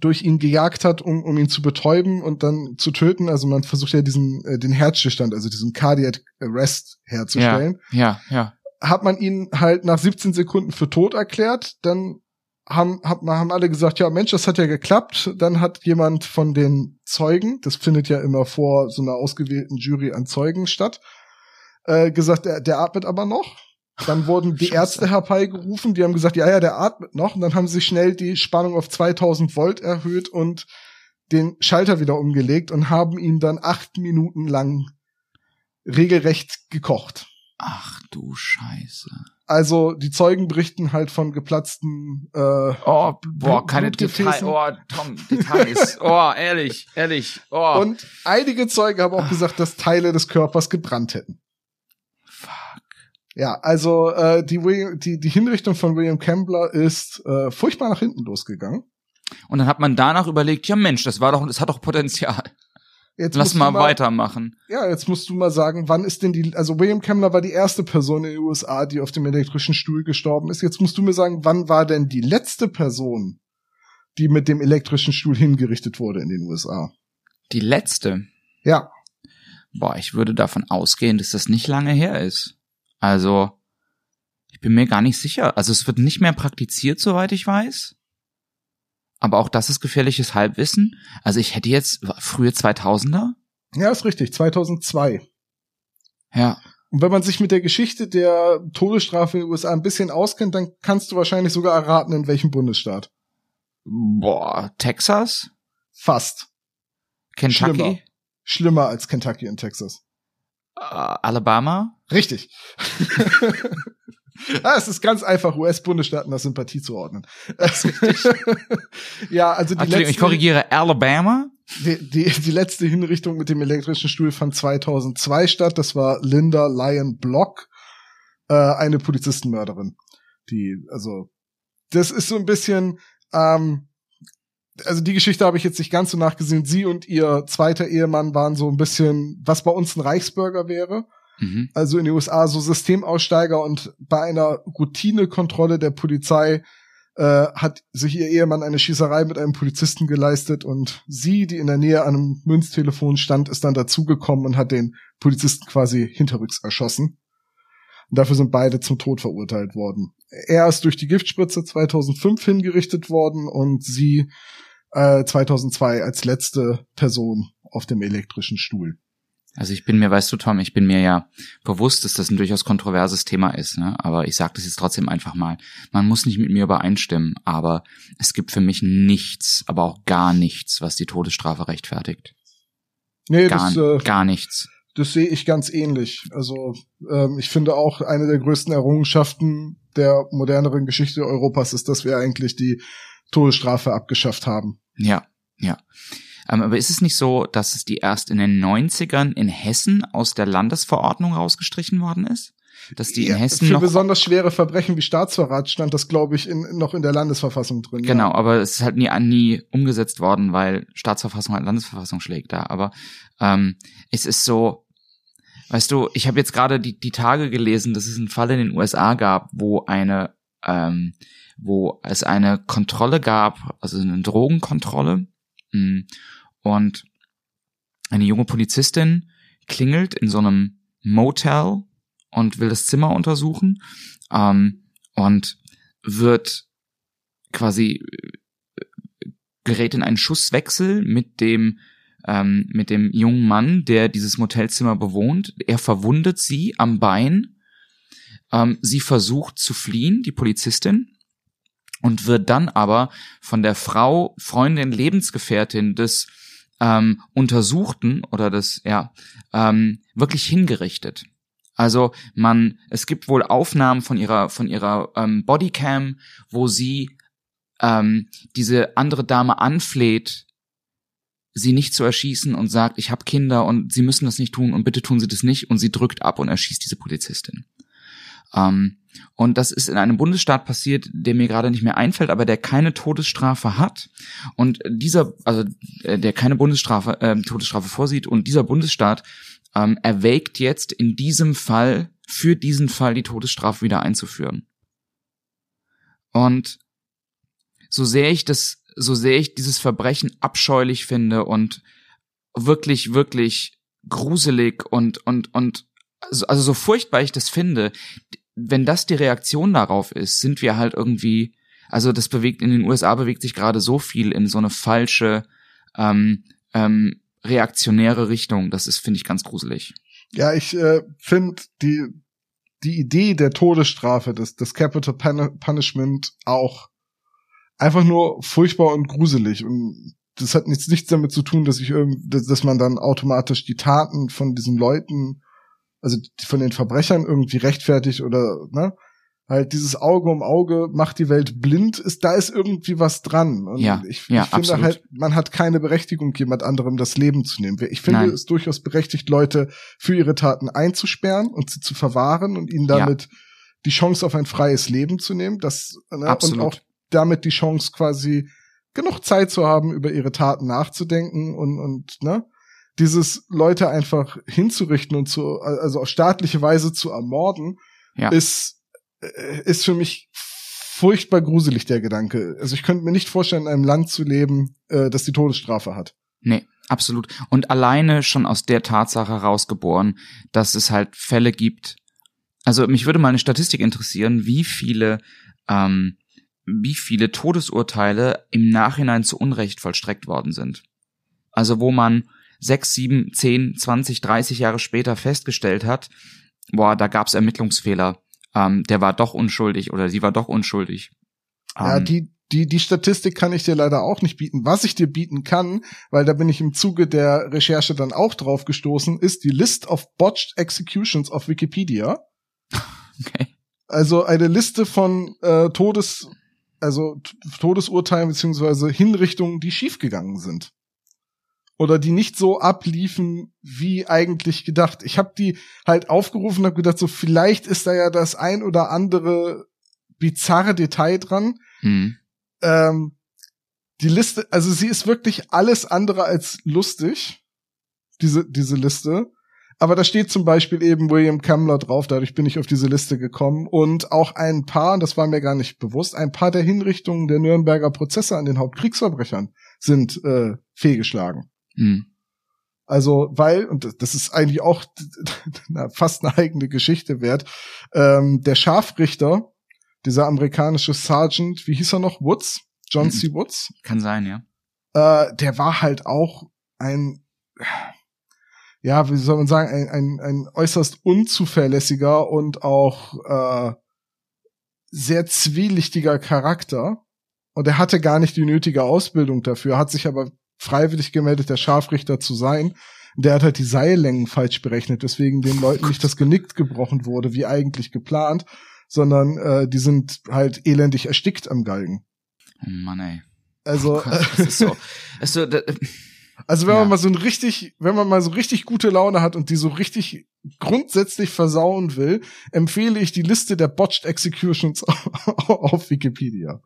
durch ihn gejagt hat, um, um ihn zu betäuben und dann zu töten. Also man versucht ja diesen, äh, den Herzstillstand, also diesen Cardiac Arrest herzustellen. Ja, ja, ja. Hat man ihn halt nach 17 Sekunden für tot erklärt, dann haben, haben, haben alle gesagt, ja Mensch, das hat ja geklappt. Dann hat jemand von den Zeugen, das findet ja immer vor so einer ausgewählten Jury an Zeugen statt, äh, gesagt, der, der atmet aber noch. Dann wurden die Scheiße. Ärzte herbeigerufen, die haben gesagt, ja, ja, der atmet noch. Und dann haben sie schnell die Spannung auf 2000 Volt erhöht und den Schalter wieder umgelegt und haben ihn dann acht Minuten lang regelrecht gekocht. Ach du Scheiße. Also die Zeugen berichten halt von geplatzten äh, Oh, boah, keine. Details. Oh, Tom, Details. Oh, ehrlich, ehrlich. Oh. und einige Zeugen haben auch gesagt, dass Teile des Körpers gebrannt hätten. Ja, also äh, die, William, die, die Hinrichtung von William Campbell ist äh, furchtbar nach hinten losgegangen. Und dann hat man danach überlegt, ja Mensch, das war doch, das hat doch Potenzial. Jetzt Lass du mal weitermachen. Ja, jetzt musst du mal sagen, wann ist denn die, also William Campbell war die erste Person in den USA, die auf dem elektrischen Stuhl gestorben ist. Jetzt musst du mir sagen, wann war denn die letzte Person, die mit dem elektrischen Stuhl hingerichtet wurde in den USA? Die letzte. Ja, Boah, ich würde davon ausgehen, dass das nicht lange her ist. Also, ich bin mir gar nicht sicher. Also es wird nicht mehr praktiziert, soweit ich weiß. Aber auch das ist gefährliches Halbwissen. Also ich hätte jetzt frühe 2000er. ja, ist richtig, 2002. Ja. Und wenn man sich mit der Geschichte der Todesstrafe in den USA ein bisschen auskennt, dann kannst du wahrscheinlich sogar erraten, in welchem Bundesstaat. Boah, Texas? Fast. Kentucky? Schlimmer. Schlimmer als Kentucky und Texas. Äh, Alabama? Richtig. ah, es ist ganz einfach, US-Bundesstaaten nach Sympathie zu ordnen. ja, also die Entschuldigung, ich letzte, korrigiere, Alabama? die, die, die letzte Hinrichtung mit dem elektrischen Stuhl fand 2002 statt. Das war Linda Lyon Block, äh, eine Polizistenmörderin. Die, also, das ist so ein bisschen, ähm, also die Geschichte habe ich jetzt nicht ganz so nachgesehen. Sie und ihr zweiter Ehemann waren so ein bisschen, was bei uns ein Reichsbürger wäre. Mhm. Also in den USA so Systemaussteiger und bei einer Routinekontrolle der Polizei äh, hat sich ihr Ehemann eine Schießerei mit einem Polizisten geleistet und sie, die in der Nähe an einem Münztelefon stand, ist dann dazugekommen und hat den Polizisten quasi hinterrücks erschossen. Und dafür sind beide zum Tod verurteilt worden. Er ist durch die Giftspritze 2005 hingerichtet worden und sie äh, 2002 als letzte Person auf dem elektrischen Stuhl. Also ich bin mir, weißt du, Tom, ich bin mir ja bewusst, dass das ein durchaus kontroverses Thema ist, ne? aber ich sage das jetzt trotzdem einfach mal. Man muss nicht mit mir übereinstimmen, aber es gibt für mich nichts, aber auch gar nichts, was die Todesstrafe rechtfertigt. Nee, Gar, das, äh, gar nichts. Das sehe ich ganz ähnlich. Also ähm, ich finde auch eine der größten Errungenschaften der moderneren Geschichte Europas ist, dass wir eigentlich die Todesstrafe abgeschafft haben. Ja, ja. Ähm, aber ist es nicht so, dass es die erst in den 90ern in Hessen aus der Landesverordnung rausgestrichen worden ist? Dass die in Ja, Hessen Für noch besonders schwere Verbrechen wie Staatsverrat stand das, glaube ich, in, noch in der Landesverfassung drin. Genau, Ja. aber es ist halt nie, nie umgesetzt worden, weil Staatsverfassung halt Landesverfassung schlägt da. Aber ähm, es ist so, weißt du, ich habe jetzt gerade die, die Tage gelesen, dass es einen Fall in den USA gab, wo eine, ähm, wo es eine Kontrolle gab, also eine Drogenkontrolle. Mh, Und eine junge Polizistin klingelt in so einem Motel und will das Zimmer untersuchen ähm, und wird quasi äh, gerät in einen Schusswechsel mit dem ähm, mit dem jungen Mann, der dieses Motelzimmer bewohnt. Er verwundet sie am Bein. Ähm, sie versucht zu fliehen, die Polizistin, und wird dann aber von der Frau, Freundin, Lebensgefährtin des ähm, Untersuchten oder des, ja, ähm, wirklich hingerichtet. Also man, es gibt wohl Aufnahmen von ihrer, von ihrer ähm, Bodycam, wo sie ähm, diese andere Dame anfleht, sie nicht zu erschießen und sagt, ich habe Kinder und sie müssen das nicht tun und bitte tun sie das nicht und sie drückt ab und erschießt diese Polizistin. Ähm, und das ist in einem Bundesstaat passiert, der mir gerade nicht mehr einfällt, aber der keine Todesstrafe hat. Und dieser, also äh, der keine Bundesstrafe, äh, Todesstrafe vorsieht und dieser Bundesstaat ähm, erwägt jetzt in diesem Fall, für diesen Fall die Todesstrafe wieder einzuführen. Und so sehr ich das, so sehr ich dieses Verbrechen abscheulich finde und wirklich, wirklich gruselig und, und, und, also, also so furchtbar ich das finde, wenn das die Reaktion darauf ist, sind wir halt irgendwie, also das bewegt in den USA bewegt sich gerade so viel in so eine falsche ähm, ähm, reaktionäre Richtung. Das ist finde ich ganz gruselig. Ja, ich äh, finde die die Idee der Todesstrafe, das, das Capital Punishment auch einfach nur furchtbar und gruselig. Und das hat nichts, nichts damit zu tun, dass ich irgend, dass, dass man dann automatisch die Taten von diesen Leuten, also von den Verbrechern irgendwie rechtfertigt oder, ne? Halt dieses Auge um Auge macht die Welt blind, ist, da ist irgendwie was dran. Und Ja, ich, ja, ich finde absolut. halt, man hat keine Berechtigung, jemand anderem das Leben zu nehmen. Ich finde Nein. es durchaus berechtigt, Leute für ihre Taten einzusperren und sie zu verwahren und ihnen Ja. damit die Chance auf ein freies Leben zu nehmen. Das, ne? Absolut. Und auch damit die Chance quasi genug Zeit zu haben, über ihre Taten nachzudenken und, und, ne? Dieses Leute einfach hinzurichten und zu, also auf staatliche Weise zu ermorden, Ja. ist, äh, ist für mich furchtbar gruselig, der Gedanke. Also ich könnte mir nicht vorstellen, in einem Land zu leben, äh, das die Todesstrafe hat. Nee, absolut. Und alleine schon aus der Tatsache herausgeboren, dass es halt Fälle gibt. Also mich würde mal eine Statistik interessieren, wie viele, ähm, wie viele Todesurteile im Nachhinein zu Unrecht vollstreckt worden sind. Also wo man sechs, sieben, zehn, zwanzig, dreißig Jahre später festgestellt hat, boah, da gab's Ermittlungsfehler. Ähm, der war doch unschuldig oder sie war doch unschuldig. Ja, Ähm, die, die, die Statistik kann ich dir leider auch nicht bieten. Was ich dir bieten kann, weil da bin ich im Zuge der Recherche dann auch drauf gestoßen, ist die List of Botched Executions auf Wikipedia. okay. Also eine Liste von äh, Todes, also Todesurteilen beziehungsweise Hinrichtungen, die schiefgegangen sind. Oder die nicht so abliefen, wie eigentlich gedacht. Ich habe die halt aufgerufen und habe gedacht, so vielleicht ist da ja das ein oder andere bizarre Detail dran. Hm. Ähm, die Liste, also sie ist wirklich alles andere als lustig, diese, diese Liste. Aber da steht zum Beispiel eben William Kamler drauf, dadurch bin ich auf diese Liste gekommen. Und auch ein paar, das war mir gar nicht bewusst, ein paar der Hinrichtungen der Nürnberger Prozesse an den Hauptkriegsverbrechern sind äh, fehlgeschlagen. Hm. Also, weil, und das- ist eigentlich auch fast eine eigene Geschichte wert, ähm, der Scharfrichter, dieser amerikanische Sergeant, wie hieß er noch? Woods? John Mhm. C. Woods? Kann sein, ja. Äh, der war halt auch ein, ja, wie soll man sagen, ein, ein, ein äußerst unzuverlässiger und auch äh, sehr zwielichtiger Charakter. Und er hatte gar nicht die nötige Ausbildung dafür, hat sich aber freiwillig gemeldet, der Scharfrichter zu sein. Der hat halt die Seillängen falsch berechnet, weswegen den Leuten nicht das Genick gebrochen wurde, wie eigentlich geplant, sondern äh, die sind halt elendig erstickt am Galgen. Oh Mann, ey. Also, Oh Gott, das ist so. Das ist so da, Also wenn Ja. man mal so ein richtig, wenn man mal so richtig gute Laune hat und die so richtig grundsätzlich versauen will, empfehle ich die Liste der Botched Executions auf Wikipedia.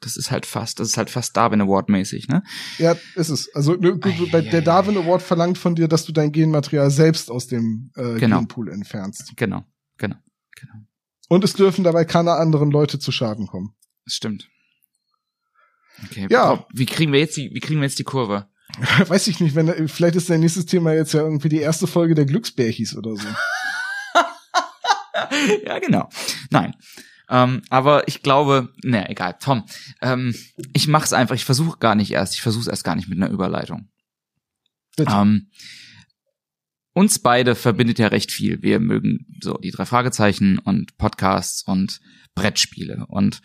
Das ist halt fast, das ist halt fast Darwin Award mäßig, ne? Ja, ist es. Also ne, der Darwin Award verlangt von dir, dass du dein Genmaterial selbst aus dem äh, Genau. Genpool entfernst. Genau, genau, genau. Und es dürfen dabei keine anderen Leute zu Schaden kommen. Das stimmt. Okay, Ja. Wie kriegen wir jetzt die, wie kriegen wir jetzt die Kurve? Weiß ich nicht, wenn vielleicht ist dein nächstes Thema jetzt ja irgendwie die erste Folge der Glücksbärchis oder so. ja, genau. Nein. Ähm, aber ich glaube, naja, egal, Tom. Ähm, ich mach's einfach, ich versuche gar nicht erst, ich versuche erst gar nicht mit einer Überleitung. Ähm, uns beide verbindet ja recht viel. Wir mögen so die drei Fragezeichen und Podcasts und Brettspiele. Und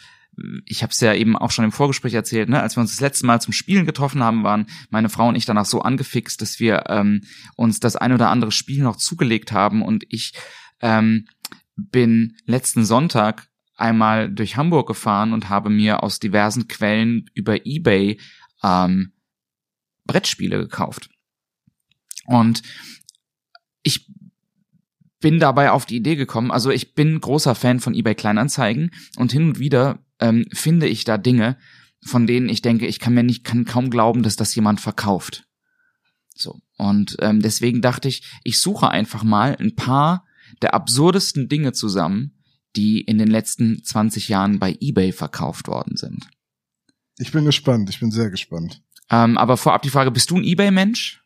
ich habe es ja eben auch schon im Vorgespräch erzählt, ne? als wir uns das letzte Mal zum Spielen getroffen haben, waren meine Frau und ich danach so angefixt, dass wir ähm, uns das ein oder andere Spiel noch zugelegt haben. Und ich ähm, bin letzten Sonntag einmal durch Hamburg gefahren und habe mir aus diversen Quellen über eBay ähm, Brettspiele gekauft. Und ich bin dabei auf die Idee gekommen, also ich bin großer Fan von eBay Kleinanzeigen und hin und wieder ähm, finde ich da Dinge, von denen ich denke, ich kann mir nicht, kann kaum glauben, dass das jemand verkauft. So. Und ähm, deswegen dachte ich, ich suche einfach mal ein paar der absurdesten Dinge zusammen, die in den letzten 20 Jahren bei eBay verkauft worden sind. Ich bin gespannt, ich bin sehr gespannt. Ähm, aber vorab die Frage, bist du ein eBay-Mensch?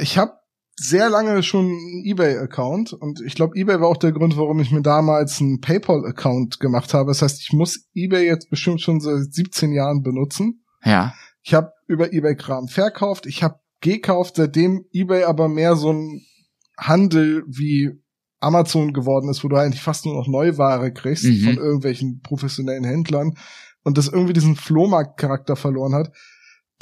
Ich habe sehr lange schon einen eBay-Account und ich glaube, eBay war auch der Grund, warum ich mir damals einen PayPal-Account gemacht habe. Das heißt, ich muss eBay jetzt bestimmt schon seit 17 Jahren benutzen. Ja. Ich habe über eBay Kram verkauft, ich habe gekauft, seitdem eBay aber mehr so ein Handel wie Amazon geworden ist, wo du eigentlich fast nur noch Neuware kriegst Mhm. von irgendwelchen professionellen Händlern und das irgendwie diesen Flohmarkt-Charakter verloren hat,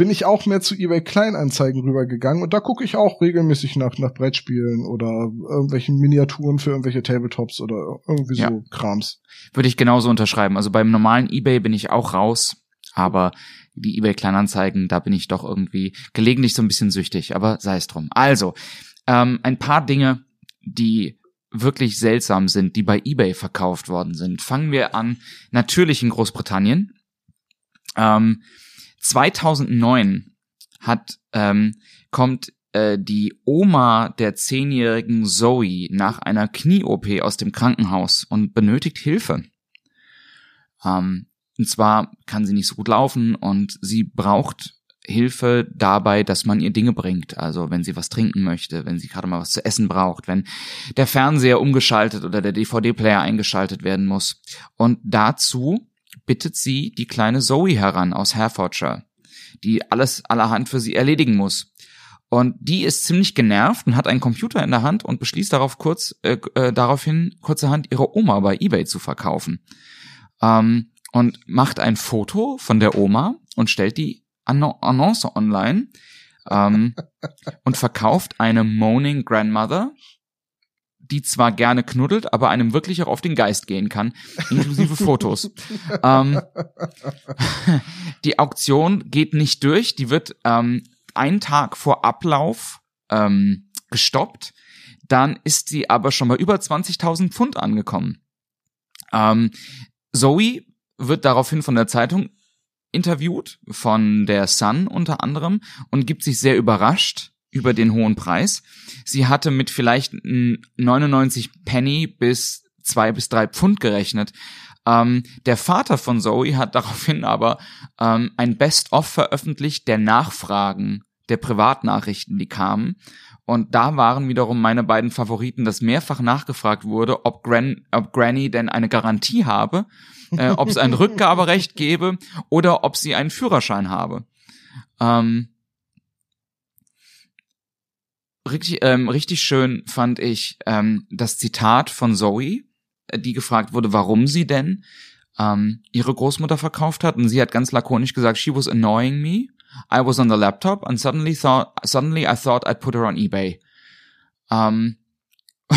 bin ich auch mehr zu eBay Kleinanzeigen rübergegangen und da gucke ich auch regelmäßig nach, nach Brettspielen oder irgendwelchen Miniaturen für irgendwelche Tabletops oder irgendwie so Ja. Krams. Würde ich genauso unterschreiben. Also beim normalen eBay bin ich auch raus, aber die eBay Kleinanzeigen, da bin ich doch irgendwie gelegentlich so ein bisschen süchtig, aber sei es drum. Also, ähm, ein paar Dinge, die wirklich seltsam sind, die bei eBay verkauft worden sind. Fangen wir an, natürlich in Großbritannien. Ähm, 2009 hat, ähm, kommt äh, die Oma der zehnjährigen Zoe nach einer Knie-OP aus dem Krankenhaus und benötigt Hilfe. Ähm, und zwar kann sie nicht so gut laufen und sie braucht Hilfe dabei, dass man ihr Dinge bringt. Also wenn sie was trinken möchte, wenn sie gerade mal was zu essen braucht, wenn der Fernseher umgeschaltet oder der DVD-Player eingeschaltet werden muss. Und dazu bittet sie die kleine Zoe heran aus Herefordshire, die alles allerhand für sie erledigen muss. Und die ist ziemlich genervt und hat einen Computer in der Hand und beschließt darauf kurz, äh, äh, daraufhin kurzerhand ihre Oma bei eBay zu verkaufen. Ähm, und macht ein Foto von der Oma und stellt die Anno Annonce online ähm, und verkauft eine Moaning Grandmother, die zwar gerne knuddelt, aber einem wirklich auch auf den Geist gehen kann, inklusive Fotos. ähm, die Auktion geht nicht durch, die wird ähm, einen Tag vor Ablauf ähm, gestoppt. Dann ist sie aber schon bei über 20.000 Pfund angekommen. Ähm, Zoe wird daraufhin von der Zeitung interviewt, von der Sun unter anderem, und gibt sich sehr überrascht über den hohen Preis. Sie hatte mit vielleicht mm, 99 Penny bis zwei bis drei Pfund gerechnet. Ähm, der Vater von Zoe hat daraufhin aber ähm, ein Best-of veröffentlicht der Nachfragen der Privatnachrichten, die kamen. Und da waren wiederum meine beiden Favoriten, dass mehrfach nachgefragt wurde, ob, Gran ob Granny denn eine Garantie habe, äh, ob es ein Rückgaberecht gebe oder ob sie einen Führerschein habe. Ähm, richtig, ähm, richtig schön fand ich ähm, das Zitat von Zoe, äh, die gefragt wurde, warum sie denn ähm, ihre Großmutter verkauft hat. Und sie hat ganz lakonisch gesagt, she was annoying me. I was on the laptop and suddenly thought, suddenly I thought I'd put her on eBay. Ähm,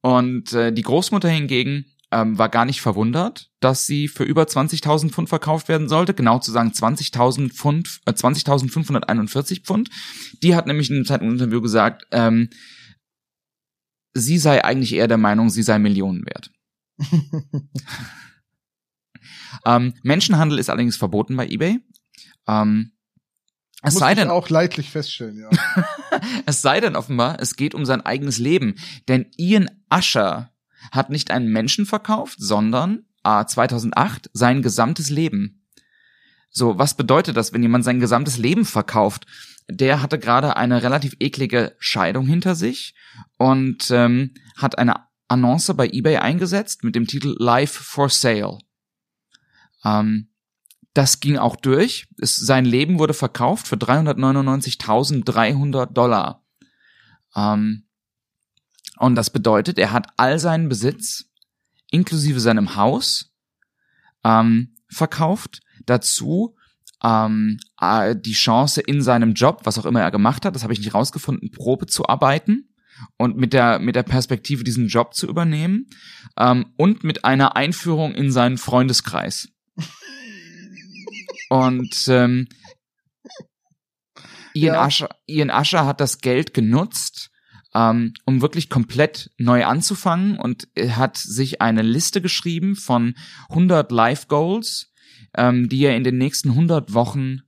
und äh, die Großmutter hingegen ähm, war gar nicht verwundert, dass sie für über 20.000 Pfund verkauft werden sollte. Genau zu sagen 20.000 Pfund, äh, 20.541 Pfund. Die hat nämlich in einem Zeitungsinterview gesagt, ähm, sie sei eigentlich eher der Meinung, sie sei Millionen wert. ähm, Menschenhandel ist allerdings verboten bei eBay. Ähm, es Muss sei denn, auch leidlich feststellen, ja. es sei denn offenbar, es geht um sein eigenes Leben. Denn Ian Usher hat nicht einen Menschen verkauft, sondern äh, 2008 sein gesamtes Leben. So, was bedeutet das, wenn jemand sein gesamtes Leben verkauft? Der hatte gerade eine relativ eklige Scheidung hinter sich und ähm, hat eine Annonce bei eBay eingesetzt mit dem Titel Life for Sale. Ähm, das ging auch durch. Es, sein Leben wurde verkauft für 399.300 Dollar. Ähm, und das bedeutet, er hat all seinen Besitz, inklusive seinem Haus, ähm, verkauft. Dazu ähm, äh, die Chance in seinem Job, was auch immer er gemacht hat, das habe ich nicht rausgefunden, Probe zu arbeiten und mit der mit der Perspektive diesen Job zu übernehmen ähm, und mit einer Einführung in seinen Freundeskreis. Und ähm, Ian, Ja. Usher, Ian Usher hat das Geld genutzt, ähm, um wirklich komplett neu anzufangen und er hat sich eine Liste geschrieben von 100 Life Goals, ähm, die er in den nächsten 100 Wochen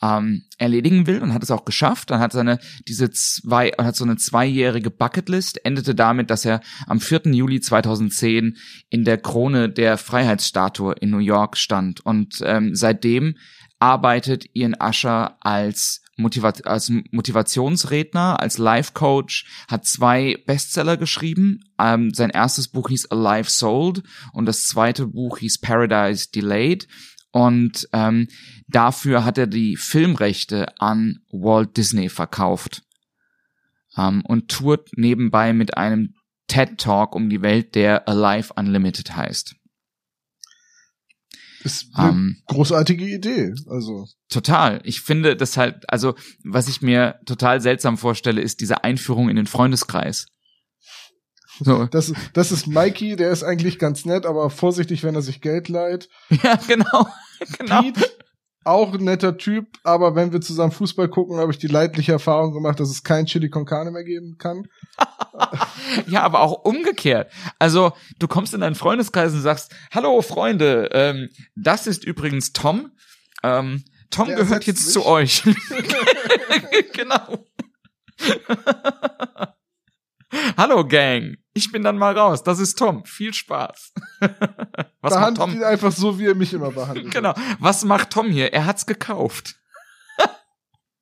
ähm, erledigen will und hat es auch geschafft. Dann hat seine diese zwei hat so eine zweijährige Bucketlist endete damit, dass er am 4. Juli 2010 in der Krone der Freiheitsstatue in New York stand und ähm, seitdem arbeitet Ian Usher als, Motiva als Motivationsredner, als Life Coach, hat zwei Bestseller geschrieben. Ähm, sein erstes Buch hieß Alive Sold und das zweite Buch hieß Paradise Delayed. Und ähm, dafür hat er die Filmrechte an Walt Disney verkauft. ähm, und tourt nebenbei mit einem TED Talk um die Welt, der Alive Unlimited heißt. Ist eine Ähm, großartige Idee. Also Total. Ich finde das halt, also was ich mir total seltsam vorstelle, ist diese Einführung in den Freundeskreis. So. das, das ist Mikey, der ist eigentlich ganz nett, aber vorsichtig, wenn er sich Geld leiht. Ja, genau. genau. Pete, auch ein netter Typ, aber wenn wir zusammen Fußball gucken, habe ich die leidliche Erfahrung gemacht, dass es kein Chili con Carne mehr geben kann. Ja, aber auch umgekehrt. Also, du kommst in deinen Freundeskreis und sagst, hallo Freunde, ähm, das ist übrigens Tom. Ähm, Tom Der gehört jetzt mich. zu euch. genau. hallo Gang, ich bin dann mal raus. Das ist Tom. Viel Spaß. Was macht Behandelt Tom? ihn einfach so, wie er mich immer behandelt. Genau. Was macht Tom hier? Er hat's gekauft.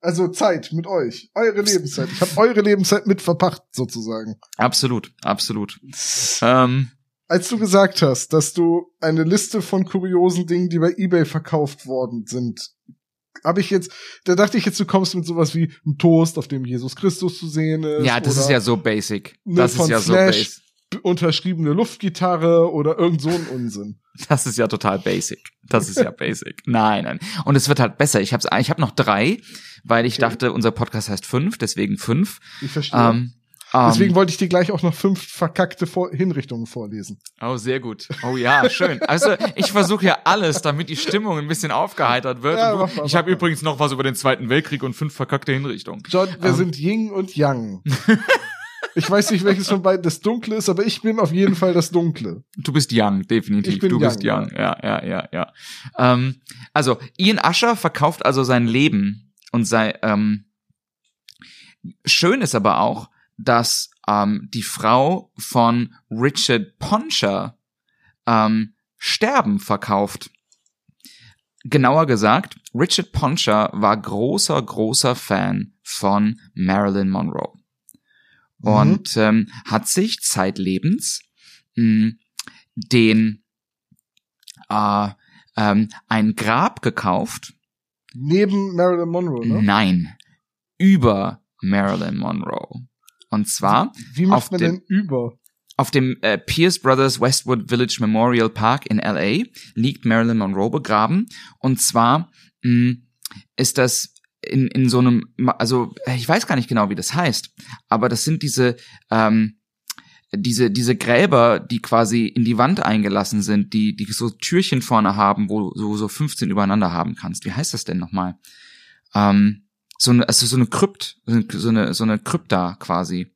Also Zeit mit euch. Eure Lebenszeit. Ich habe eure Lebenszeit mit verpacht, sozusagen. Absolut, absolut. Ähm, Als du gesagt hast, dass du eine Liste von kuriosen Dingen, die bei eBay verkauft worden sind, habe ich jetzt, da dachte ich jetzt, du kommst mit sowas wie einem Toast, auf dem Jesus Christus zu sehen ist. ja, das ist ja so basic. Das ist ja so Slash basic. b- unterschriebene Luftgitarre oder irgend so ein Unsinn. Das ist ja total basic. Das ist ja basic. Nein, nein. Und es wird halt besser. Ich habe ich hab noch drei, weil ich Okay. dachte, unser Podcast heißt fünf, deswegen fünf. Ich verstehe. Ähm, Deswegen wollte ich dir gleich auch noch fünf verkackte Vor Hinrichtungen vorlesen. oh, sehr gut. Oh ja, schön. Also ich versuche ja alles, damit die Stimmung ein bisschen aufgeheitert wird. Ja, mach mal, ich mach habe übrigens noch was über den Zweiten Weltkrieg und fünf verkackte Hinrichtungen. John, wir Ähm. sind Ying und Yang. ich weiß nicht, welches von beiden das Dunkle ist, aber ich bin auf jeden Fall das Dunkle. Du bist young, definitiv. Ich bin du young, bist young, ja, ja, ja, ja. Ähm, also Ian Usher verkauft also sein Leben und sei ähm, schön ist aber auch, dass ähm, die Frau von Richard Poncher ähm, Sterben verkauft. Genauer gesagt, Richard Poncher war großer, großer Fan von Marilyn Monroe Mhm. und ähm, hat sich zeitlebens mh, den äh, ähm, ein Grab gekauft. Neben Marilyn Monroe, ne? Nein, über Marilyn Monroe. Und zwar Wie macht auf man dem- denn über? auf dem äh, Pierce Brothers Westwood Village Memorial Park in LA liegt Marilyn Monroe begraben. Und zwar mh, ist das in, in so einem, also ich weiß gar nicht genau, wie das heißt, aber das sind diese, ähm, diese, diese Gräber, die quasi in die Wand eingelassen sind, die, die so Türchen vorne haben, wo du so 15 übereinander haben kannst. Wie heißt das denn nochmal? Ähm, so eine, also so eine Krypt, so eine, so eine Krypta quasi.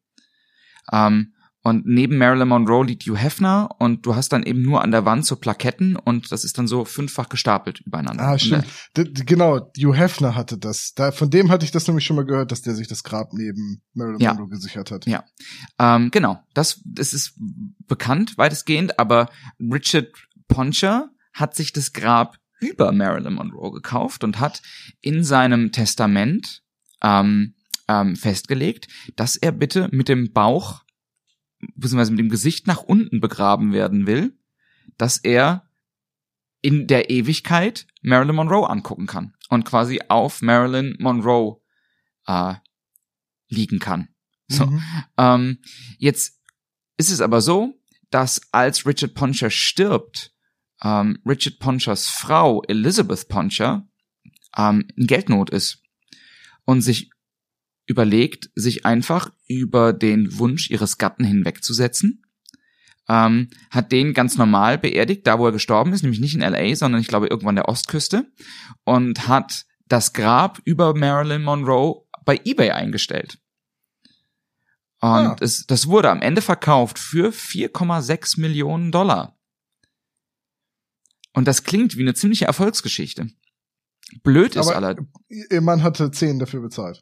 Ähm, und neben Marilyn Monroe liegt Hugh Hefner und du hast dann eben nur an der Wand so Plaketten und das ist dann so fünffach gestapelt übereinander. Ah, stimmt. genau, Hugh Hefner hatte das. Da, von dem hatte ich das nämlich schon mal gehört, dass der sich das Grab neben Marilyn Ja. Monroe gesichert hat. Ja. Ähm, genau, das, das ist bekannt weitestgehend, aber Richard Poncher hat sich das Grab über Marilyn Monroe gekauft und hat in seinem Testament ähm, ähm, festgelegt, dass er bitte mit dem Bauch beziehungsweise mit dem Gesicht nach unten begraben werden will, dass er in der Ewigkeit Marilyn Monroe angucken kann und quasi auf Marilyn Monroe äh, liegen kann. So. Mhm. Ähm, jetzt ist es aber so, dass als Richard Poncher stirbt, ähm, Richard Ponchers Frau Elizabeth Poncher ähm, in Geldnot ist und sich überlegt, sich einfach über den Wunsch ihres Gatten hinwegzusetzen, ähm, hat den ganz normal beerdigt, da wo er gestorben ist, nämlich nicht in LA, sondern ich glaube irgendwo an der Ostküste und hat das Grab über Marilyn Monroe bei eBay eingestellt. Und Ah. es, das wurde am Ende verkauft für 4,6 Millionen Dollar. Und das klingt wie eine ziemliche Erfolgsgeschichte. Blöd ist Aber- aller. Ihr Mann hatte zehn dafür bezahlt.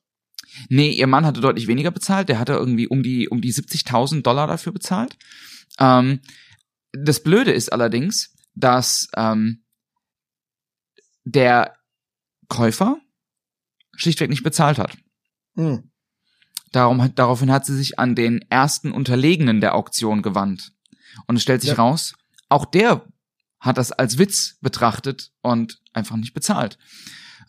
Nee, ihr Mann hatte deutlich weniger bezahlt. Der hatte irgendwie um die, um die 70.000 Dollar dafür bezahlt. Ähm, das Blöde ist allerdings, dass ähm, der Käufer schlichtweg nicht bezahlt hat. Hm. Darum, hat- daraufhin hat sie sich an den ersten Unterlegenen der Auktion gewandt. Und es stellt sich Ja. raus, auch der hat das als Witz betrachtet und einfach nicht bezahlt.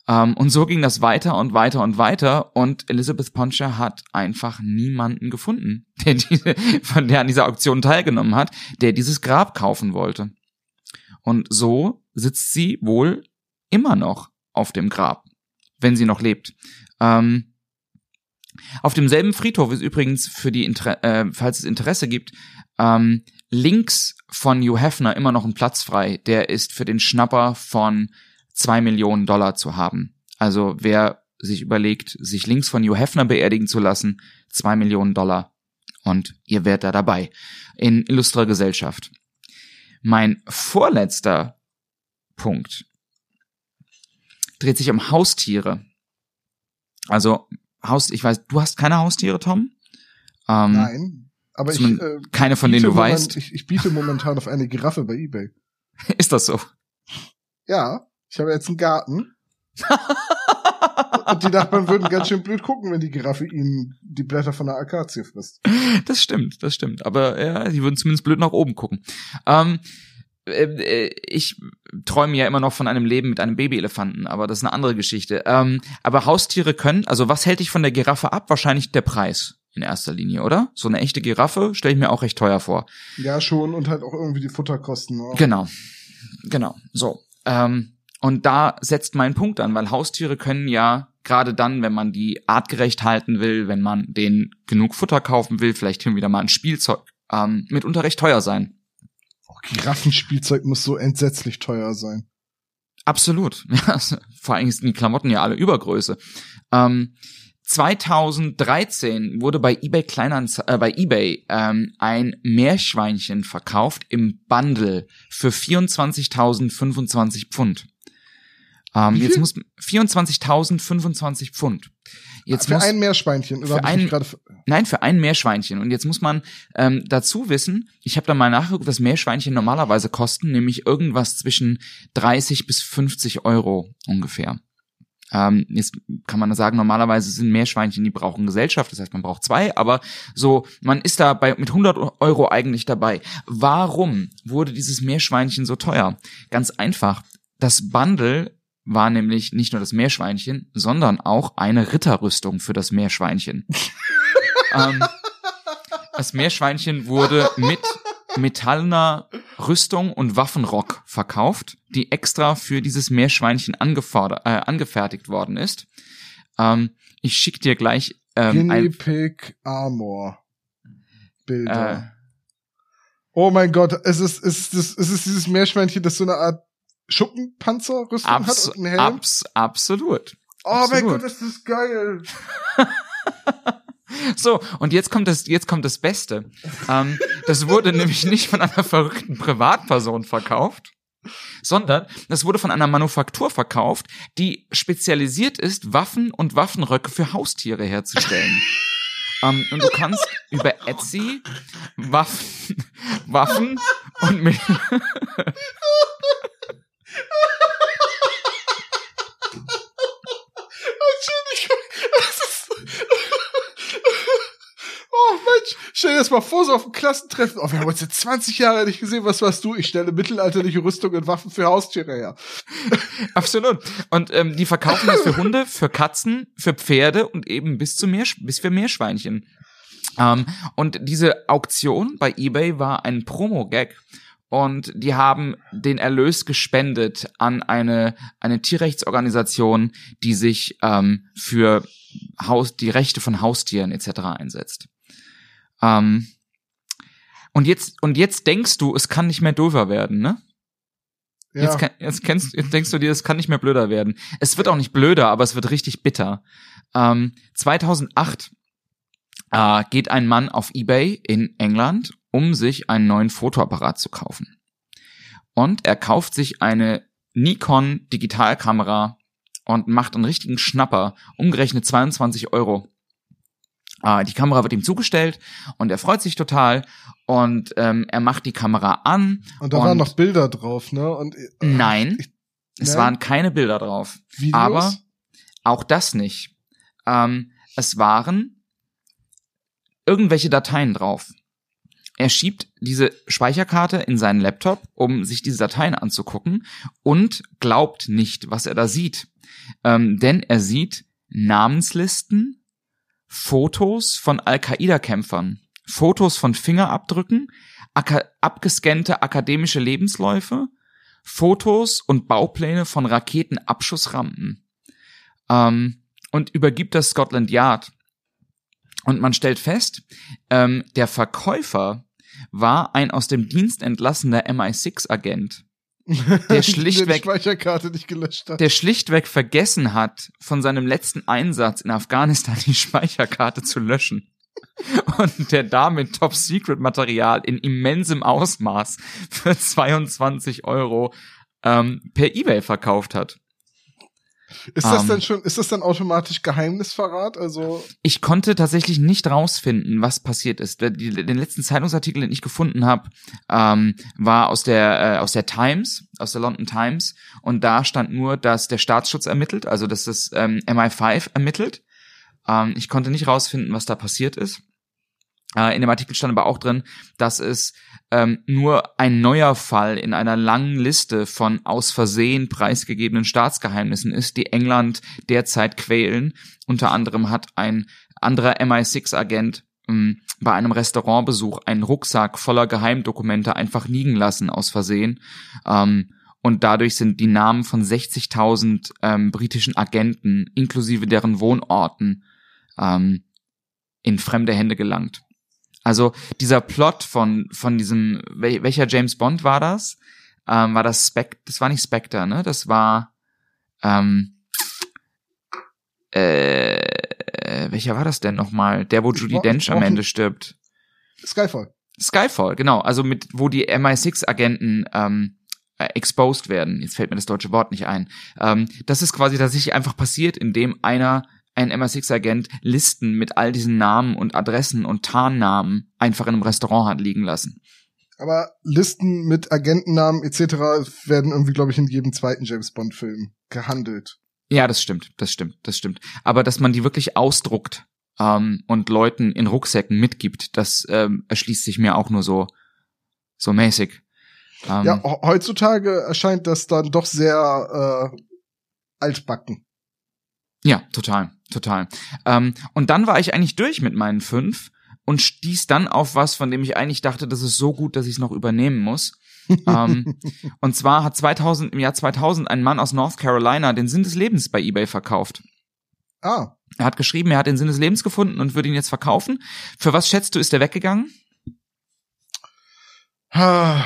Ähm, und so ging das weiter und weiter und weiter und Elizabeth Poncher hat einfach niemanden gefunden, der diese, von der an dieser Auktion teilgenommen hat, der dieses Grab kaufen wollte. Und so sitzt sie wohl immer noch auf dem Grab, wenn sie noch lebt. Ähm, auf demselben Friedhof ist übrigens für die, Inter äh, falls es Interesse gibt, ähm, links von Hugh Hefner immer noch ein Platz frei. Der ist für den Schnapper von zwei Millionen Dollar zu haben. Also wer sich überlegt, sich links von Hugh Hefner beerdigen zu lassen, zwei Millionen Dollar. Und ihr werdet da dabei. In illustrer Gesellschaft. Mein vorletzter Punkt dreht sich um Haustiere. Also Haus, ich weiß, du hast keine Haustiere, Tom? Ähm, Nein, aber ich äh, keine von denen du moment, weißt. Ich, ich biete momentan auf eine Giraffe bei eBay. Ist das so? Ja, ich habe jetzt einen Garten. Und die Nachbarn würden ganz schön blöd gucken, wenn die Giraffe ihnen die Blätter von der Akazie frisst. Das stimmt, das stimmt. Aber ja, die würden zumindest blöd nach oben gucken. Ähm, äh, äh, ich träume ja immer noch von einem Leben mit einem Babyelefanten, aber das ist eine andere Geschichte. Ähm, aber Haustiere können, also was hält dich von der Giraffe ab? Wahrscheinlich der Preis in erster Linie, oder? So eine echte Giraffe stelle ich mir auch recht teuer vor. Ja, schon und halt auch irgendwie die Futterkosten. Oder? Genau, genau. So. Ähm, und da setzt mein Punkt an, weil Haustiere können ja gerade dann, wenn man die artgerecht halten will, wenn man denen genug Futter kaufen will, vielleicht hin wieder mal ein Spielzeug, ähm, mitunter recht teuer sein. Oh, Giraffenspielzeug muss so entsetzlich teuer sein. Absolut. Ja, vor allem sind die Klamotten ja alle Übergröße. Ähm, 2013 wurde bei eBay Kleinanze äh, bei eBay ähm, ein Meerschweinchen verkauft im Bundle für 24.025 Pfund. Ähm, jetzt muss 24.025 Pfund. Jetzt für muss, ein Meerschweinchen. Für ein, nein, für ein Meerschweinchen. Und jetzt muss man ähm, dazu wissen, ich habe da mal nachgeguckt, was Meerschweinchen normalerweise kosten, nämlich irgendwas zwischen 30 bis 50 Euro ungefähr. Ähm, jetzt kann man sagen, normalerweise sind Meerschweinchen, die brauchen Gesellschaft, das heißt, man braucht zwei, aber so, man ist da bei, mit 100 Euro eigentlich dabei. Warum wurde dieses Meerschweinchen so teuer? Ganz einfach. Das Bundle war nämlich nicht nur das Meerschweinchen, sondern auch eine Ritterrüstung für das Meerschweinchen. ähm, das Meerschweinchen wurde mit metallener Rüstung und Waffenrock verkauft, die extra für dieses Meerschweinchen angefordert, äh, angefertigt worden ist. Ähm, ich schick dir gleich ähm, Guinea Pig Armor Bilder. Äh, oh mein Gott, es ist, es ist, es ist dieses Meerschweinchen, das so eine Art Schuppenpanzerrüstung abs hat und einen Helm? Abs absolut. Oh absolut. mein Gott, ist das geil. So, und jetzt kommt das, jetzt kommt das Beste. Ähm, das wurde nämlich nicht von einer verrückten Privatperson verkauft, sondern das wurde von einer Manufaktur verkauft, die spezialisiert ist, Waffen und Waffenröcke für Haustiere herzustellen. um, und du kannst über Etsy Waffen, Waffen und Oh Mensch, stell dir das mal vor, so auf dem Klassentreffen. Oh, wir haben uns jetzt 20 Jahre nicht gesehen. Was warst du? Ich stelle mittelalterliche Rüstung und Waffen für Haustiere her. Absolut. Und ähm, die verkaufen das für Hunde, für Katzen, für Pferde und eben bis zu mehr, bis für Meerschweinchen. Ähm, und diese Auktion bei eBay war ein Promo-Gag und die haben den Erlös gespendet an eine eine Tierrechtsorganisation, die sich ähm, für Haus die Rechte von Haustieren etc. einsetzt. Ähm, und jetzt und jetzt denkst du, es kann nicht mehr doofer werden, ne? Ja. Jetzt, kann, jetzt, kennst, jetzt denkst du dir, es kann nicht mehr blöder werden. Es wird auch nicht blöder, aber es wird richtig bitter. Ähm, 2008 äh, geht ein Mann auf eBay in England, um sich einen neuen Fotoapparat zu kaufen. Und er kauft sich eine Nikon Digitalkamera und macht einen richtigen Schnapper, umgerechnet 22 Euro. Äh, die Kamera wird ihm zugestellt und er freut sich total und ähm, er macht die Kamera an. Und da und waren noch Bilder drauf, ne? Und, äh, nein, ich, es waren keine Bilder drauf. Videos? Aber auch das nicht. Ähm, es waren irgendwelche Dateien drauf. Er schiebt diese Speicherkarte in seinen Laptop, um sich diese Dateien anzugucken und glaubt nicht, was er da sieht. ähm, denn er sieht Namenslisten, Fotos von Al-Qaida-Kämpfern, Fotos von Fingerabdrücken, abgescannte akademische Lebensläufe, Fotos und Baupläne von Raketenabschussrampen. Ähm, und übergibt das Scotland Yard. Und man stellt fest, ähm, der Verkäufer war ein aus dem Dienst entlassener MI6-Agent, der schlichtweg, Speicherkarte nicht gelöscht hat. der schlichtweg vergessen hat, von seinem letzten Einsatz in Afghanistan die Speicherkarte zu löschen. Und der damit Top-Secret-Material in immensem Ausmaß für 22 Euro ähm, per Ebay verkauft hat. Ist das Ähm. dann schon, ist das dann automatisch Geheimnisverrat? Also, Ich konnte tatsächlich nicht rausfinden, was passiert ist. Den letzten Zeitungsartikel, den ich gefunden habe, ähm, war aus der äh, aus der Times, aus der London Times, und da stand nur, dass der Staatsschutz ermittelt, also dass das ähm, MI5 ermittelt. Ähm, ich konnte nicht rausfinden, was da passiert ist. Äh, in dem Artikel stand aber auch drin, dass es ähm, nur ein neuer Fall in einer langen Liste von aus Versehen preisgegebenen Staatsgeheimnissen ist, die England derzeit quälen. Unter anderem hat ein anderer MI6-Agent ähm, bei einem Restaurantbesuch einen Rucksack voller Geheimdokumente einfach liegen lassen aus Versehen. Ähm, und dadurch sind die Namen von 60.000 ähm, britischen Agenten inklusive deren Wohnorten ähm, in fremde Hände gelangt. Also dieser Plot von von diesem wel, welcher James Bond war das? Ähm, war das Spec? Das war nicht Spectre, ne? Das war ähm, äh, welcher war das denn nochmal? Der, wo Judy Dench am Ende stirbt. Skyfall. Skyfall, genau. Also mit, wo die MI6-Agenten ähm, äh, exposed werden. Jetzt fällt mir das deutsche Wort nicht ein. Ähm, das ist quasi tatsächlich einfach passiert, indem einer, ein MI6-Agent, Listen mit all diesen Namen und Adressen und Tarnnamen einfach in einem Restaurant hat liegen lassen. Aber Listen mit Agentennamen etc. werden irgendwie, glaube ich, in jedem zweiten James Bond-Film gehandelt. Ja, das stimmt, das stimmt, das stimmt. Aber dass man die wirklich ausdruckt ähm, und Leuten in Rucksäcken mitgibt, das ähm, erschließt sich mir auch nur so so mäßig. Ähm, Ja, he- heutzutage erscheint das dann doch sehr äh, altbacken. Ja, total, total. Ähm, und dann war ich eigentlich durch mit meinen fünf und stieß dann auf was, von dem ich eigentlich dachte, das ist so gut, dass ich es noch übernehmen muss. ähm, und zwar hat 2000, im Jahr 2000 ein Mann aus North Carolina den Sinn des Lebens bei eBay verkauft. Ah, Er hat geschrieben, er hat den Sinn des Lebens gefunden und würde ihn jetzt verkaufen. Für was schätzt du, ist er weggegangen? ha.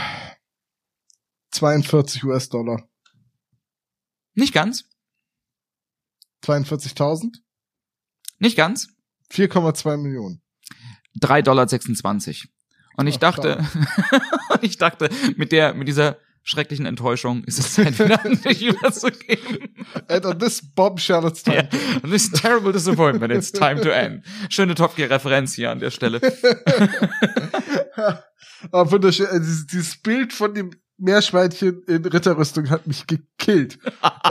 42 US-Dollar. Nicht ganz. 42.000? Nicht ganz. 4,2 Millionen. 3,26 Dollar. Und ich Ach, dachte, ich dachte, mit der, mit dieser schrecklichen Enttäuschung ist es Zeit, wieder an dich überzugeben. And on this bombshell it's time. Yeah. And this terrible disappointment, it's time to end. Schöne Top Gear Referenz hier an der Stelle. Aber wunderschön. Dieses, dieses Bild von dem Meerschweinchen in Ritterrüstung hat mich gekillt.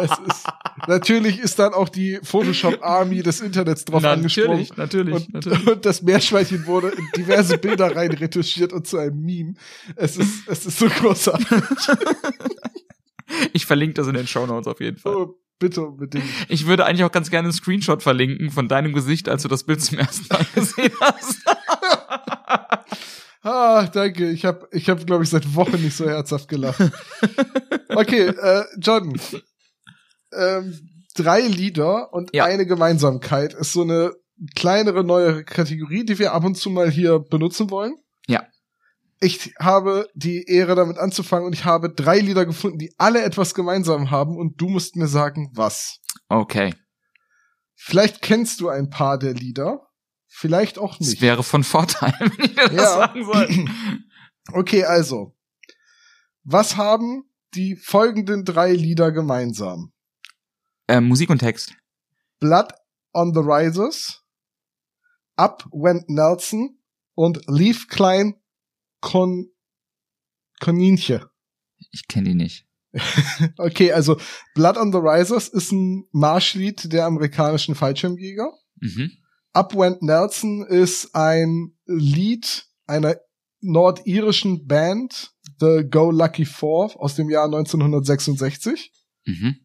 Es ist, natürlich ist dann auch die Photoshop Army des Internets drauf angesprungen. natürlich, Und, und das Meerschweinchen wurde in diverse Bilder rein retuschiert und zu einem Meme. Es ist, es ist so großartig. Ich verlinke das in den Show Notes auf jeden Fall. Oh, bitte unbedingt. Ich würde eigentlich auch ganz gerne einen Screenshot verlinken von deinem Gesicht, als du das Bild zum ersten Mal gesehen hast. Ah, danke. Ich habe, ich hab, glaube ich, seit Wochen nicht so herzhaft gelacht. Okay, äh, John. Ähm, drei Lieder und Ja. eine Gemeinsamkeit ist so eine kleinere neue Kategorie, die wir ab und zu mal hier benutzen wollen. Ja. Ich habe die Ehre, damit anzufangen und ich habe drei Lieder gefunden, die alle etwas gemeinsam haben und du musst mir sagen, was. Okay. Vielleicht kennst du ein paar der Lieder, vielleicht auch Das nicht. wäre von Vorteil, wenn ich das Ja. sagen soll. Okay, also. Was haben die folgenden drei Lieder gemeinsam? Ähm, Musik und Text. Blood on the Risers, Up Went Nelson und Leaf Klein Con Koninche. Ich kenne die nicht. Okay, also Blood on the Risers ist ein Marschlied der amerikanischen Fallschirmjäger. Mhm. Up Went Nelson ist ein Lied einer nordirischen Band, The Go Lucky Four, aus dem Jahr 1966. Mhm.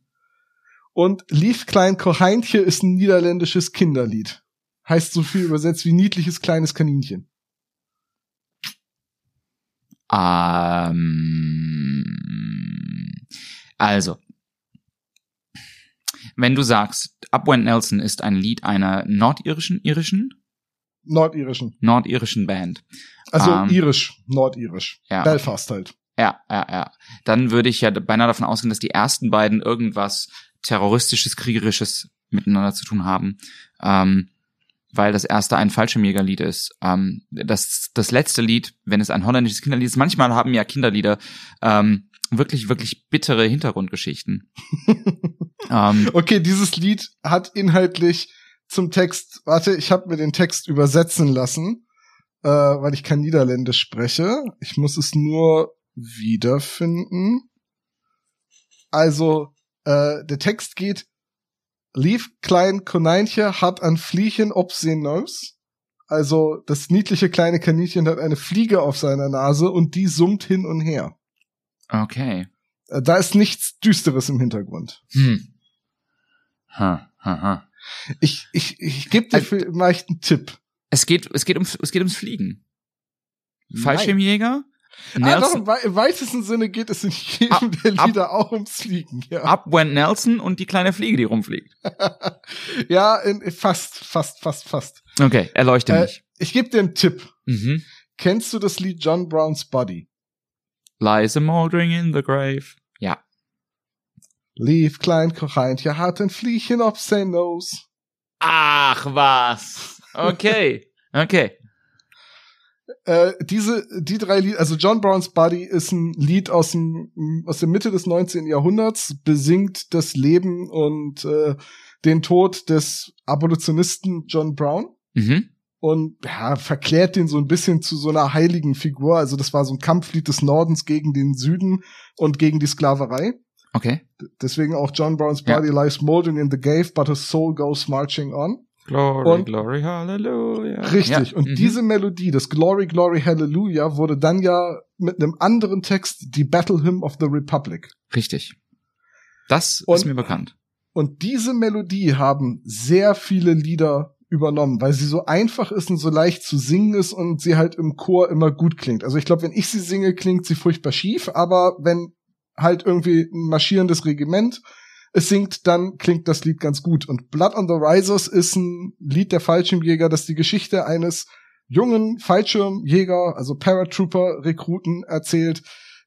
Und Lief Klein Kocheintje ist ein niederländisches Kinderlied. Heißt so viel übersetzt wie niedliches kleines Kaninchen. Ähm, also, wenn du sagst, Upwent Nelson ist ein Lied einer nordirischen, irischen, Nordirischen. nordirischen Band. Also Ähm, irisch, nordirisch. Ja, Belfast halt. ja, ja, ja. Dann würde ich ja beinahe davon ausgehen, dass die ersten beiden irgendwas terroristisches, kriegerisches miteinander zu tun haben. Ähm, weil das erste ein Fallschirmjägerlied ist. Ähm, das, das letzte Lied, wenn es ein holländisches Kinderlied ist, manchmal haben ja Kinderlieder ähm, wirklich, wirklich bittere Hintergrundgeschichten. ähm, Okay, dieses Lied hat inhaltlich zum Text, warte, ich habe mir den Text übersetzen lassen, äh, weil ich kein Niederländisch spreche. Ich muss es nur wiederfinden. Also, äh, der Text geht, Lief klein Koneinche hat an zijn Nose. Also, das niedliche kleine Kaninchen hat eine Fliege auf seiner Nase und die summt hin und her. Okay. Äh, Da ist nichts Düsteres im Hintergrund. Hm. Ha, ha, ha. Ich, ich, ich gebe dir Also- vielleicht einen Tipp. Es geht, es geht ums, es geht ums Fliegen. Nein. Fallschirmjäger. Ah, doch, Nelson, im, wei- im weitesten Sinne geht es in jedem Ab- der ab- Lieder auch ums Fliegen, ja. Up went Nelson und die kleine Fliege, die rumfliegt. ja, in, fast, fast, fast, fast. Okay, erleuchte Äh, mich. ich gebe dir einen Tipp. Mhm. Kennst du das Lied John Brown's Body? Lies a mouldering in the grave. Ja. Lief klein Kocheintje hat ein Fliehchen auf sein Nose. Ach was. Okay. Okay. Äh, diese, die drei Lieder, also John Brown's Body ist ein Lied aus dem, aus der Mitte des 19. Jahrhunderts, besingt das Leben und äh, den Tod des Abolitionisten John Brown. Mhm. Und ja, verklärt den so ein bisschen zu so einer heiligen Figur. Also das war so ein Kampflied des Nordens gegen den Süden und gegen die Sklaverei. Okay. Deswegen auch John Brown's Ja. Body lies moldering in the grave, but his soul goes marching on. Glory, Und- glory, hallelujah. Richtig. Ja. Und mhm. diese Melodie, das Glory, Glory, Hallelujah, wurde dann ja mit einem anderen Text die Battle Hymn of the Republic. Richtig. Das Und- ist mir bekannt. Und diese Melodie haben sehr viele Lieder übernommen, weil sie so einfach ist und so leicht zu singen ist und sie halt im Chor immer gut klingt. Also ich glaube, wenn ich sie singe, klingt sie furchtbar schief, aber wenn halt irgendwie ein marschierendes Regiment es singt, dann klingt das Lied ganz gut. Und Blood on the Risers ist ein Lied der Fallschirmjäger, das die Geschichte eines jungen Fallschirmjäger, also Paratrooper-Rekruten erzählt,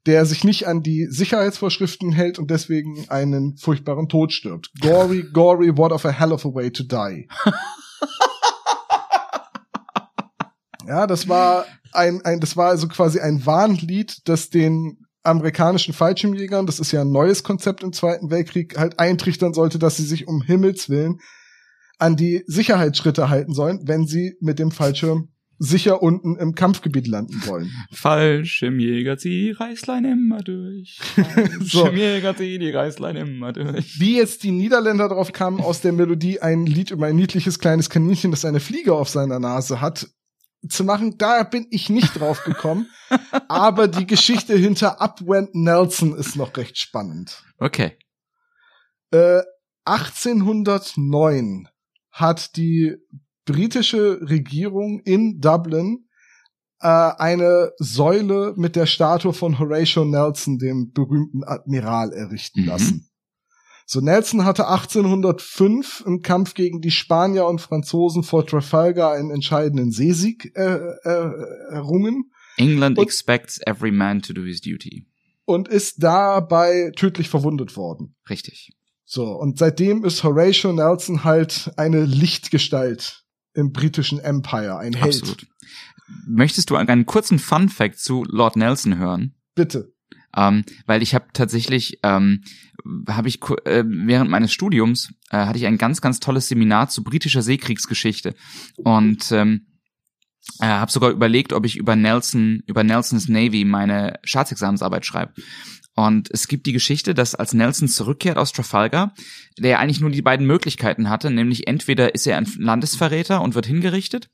der sich nicht an die Sicherheitsvorschriften hält und deswegen einen furchtbaren Tod stirbt. Gory, gory, what of a hell of a way to die. ja, das war ein, ein, das war also quasi ein Warnlied, das den amerikanischen Fallschirmjägern, das ist ja ein neues Konzept im Zweiten Weltkrieg, halt eintrichtern sollte, dass sie sich um Himmels Willen an die Sicherheitsschritte halten sollen, wenn sie mit dem Fallschirm sicher unten im Kampfgebiet landen wollen. Fallschirmjäger, zieh die Reißlein immer durch. So. Fallschirmjäger, zieh die Reißlein immer durch. Wie jetzt die Niederländer drauf kamen, aus der Melodie ein Lied über ein niedliches kleines Kaninchen, das eine Fliege auf seiner Nase hat, zu machen, da bin ich nicht drauf gekommen. Aber die Geschichte hinter Upwent Nelson ist noch recht spannend. Okay. Äh, 1809 hat die britische Regierung in Dublin äh, eine Säule mit der Statue von Horatio Nelson, dem berühmten Admiral, errichten Mhm. lassen. So, Nelson hatte 1805 im Kampf gegen die Spanier und Franzosen vor Trafalgar einen entscheidenden Seesieg äh, äh, errungen England Und- expects every man to do his duty. und ist dabei tödlich verwundet worden. Richtig. So, und seitdem ist Horatio Nelson halt eine Lichtgestalt im britischen Empire, ein Held. Absolut. Möchtest du einen kurzen Fun Fact zu Lord Nelson hören? Bitte. Ähm, weil ich habe tatsächlich, ähm, habe ich äh, während meines Studiums äh, hatte ich ein ganz, ganz tolles Seminar zu britischer Seekriegsgeschichte und ähm, äh, habe sogar überlegt, ob ich über Nelson, über Nelsons Navy meine Staatsexamensarbeit schreibe. Und es gibt die Geschichte, dass als Nelson zurückkehrt aus Trafalgar, der eigentlich nur die beiden Möglichkeiten hatte, nämlich entweder ist er ein Landesverräter und wird hingerichtet,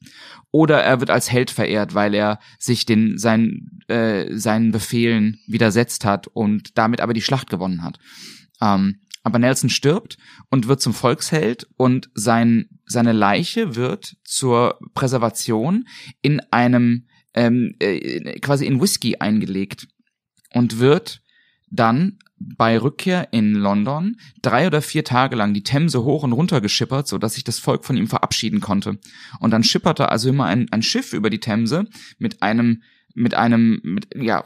oder er wird als Held verehrt, weil er sich den seinen äh, seinen Befehlen widersetzt hat und damit aber die Schlacht gewonnen hat. Ähm, Aber Nelson stirbt und wird zum Volksheld und sein, seine Leiche wird zur Präservation in einem ähm, äh, quasi in Whisky eingelegt und wird dann bei Rückkehr in London drei oder vier Tage lang die Themse hoch und runter geschippert, so dass sich das Volk von ihm verabschieden konnte. Und dann schipperte also immer ein, ein Schiff über die Themse mit einem mit einem mit ja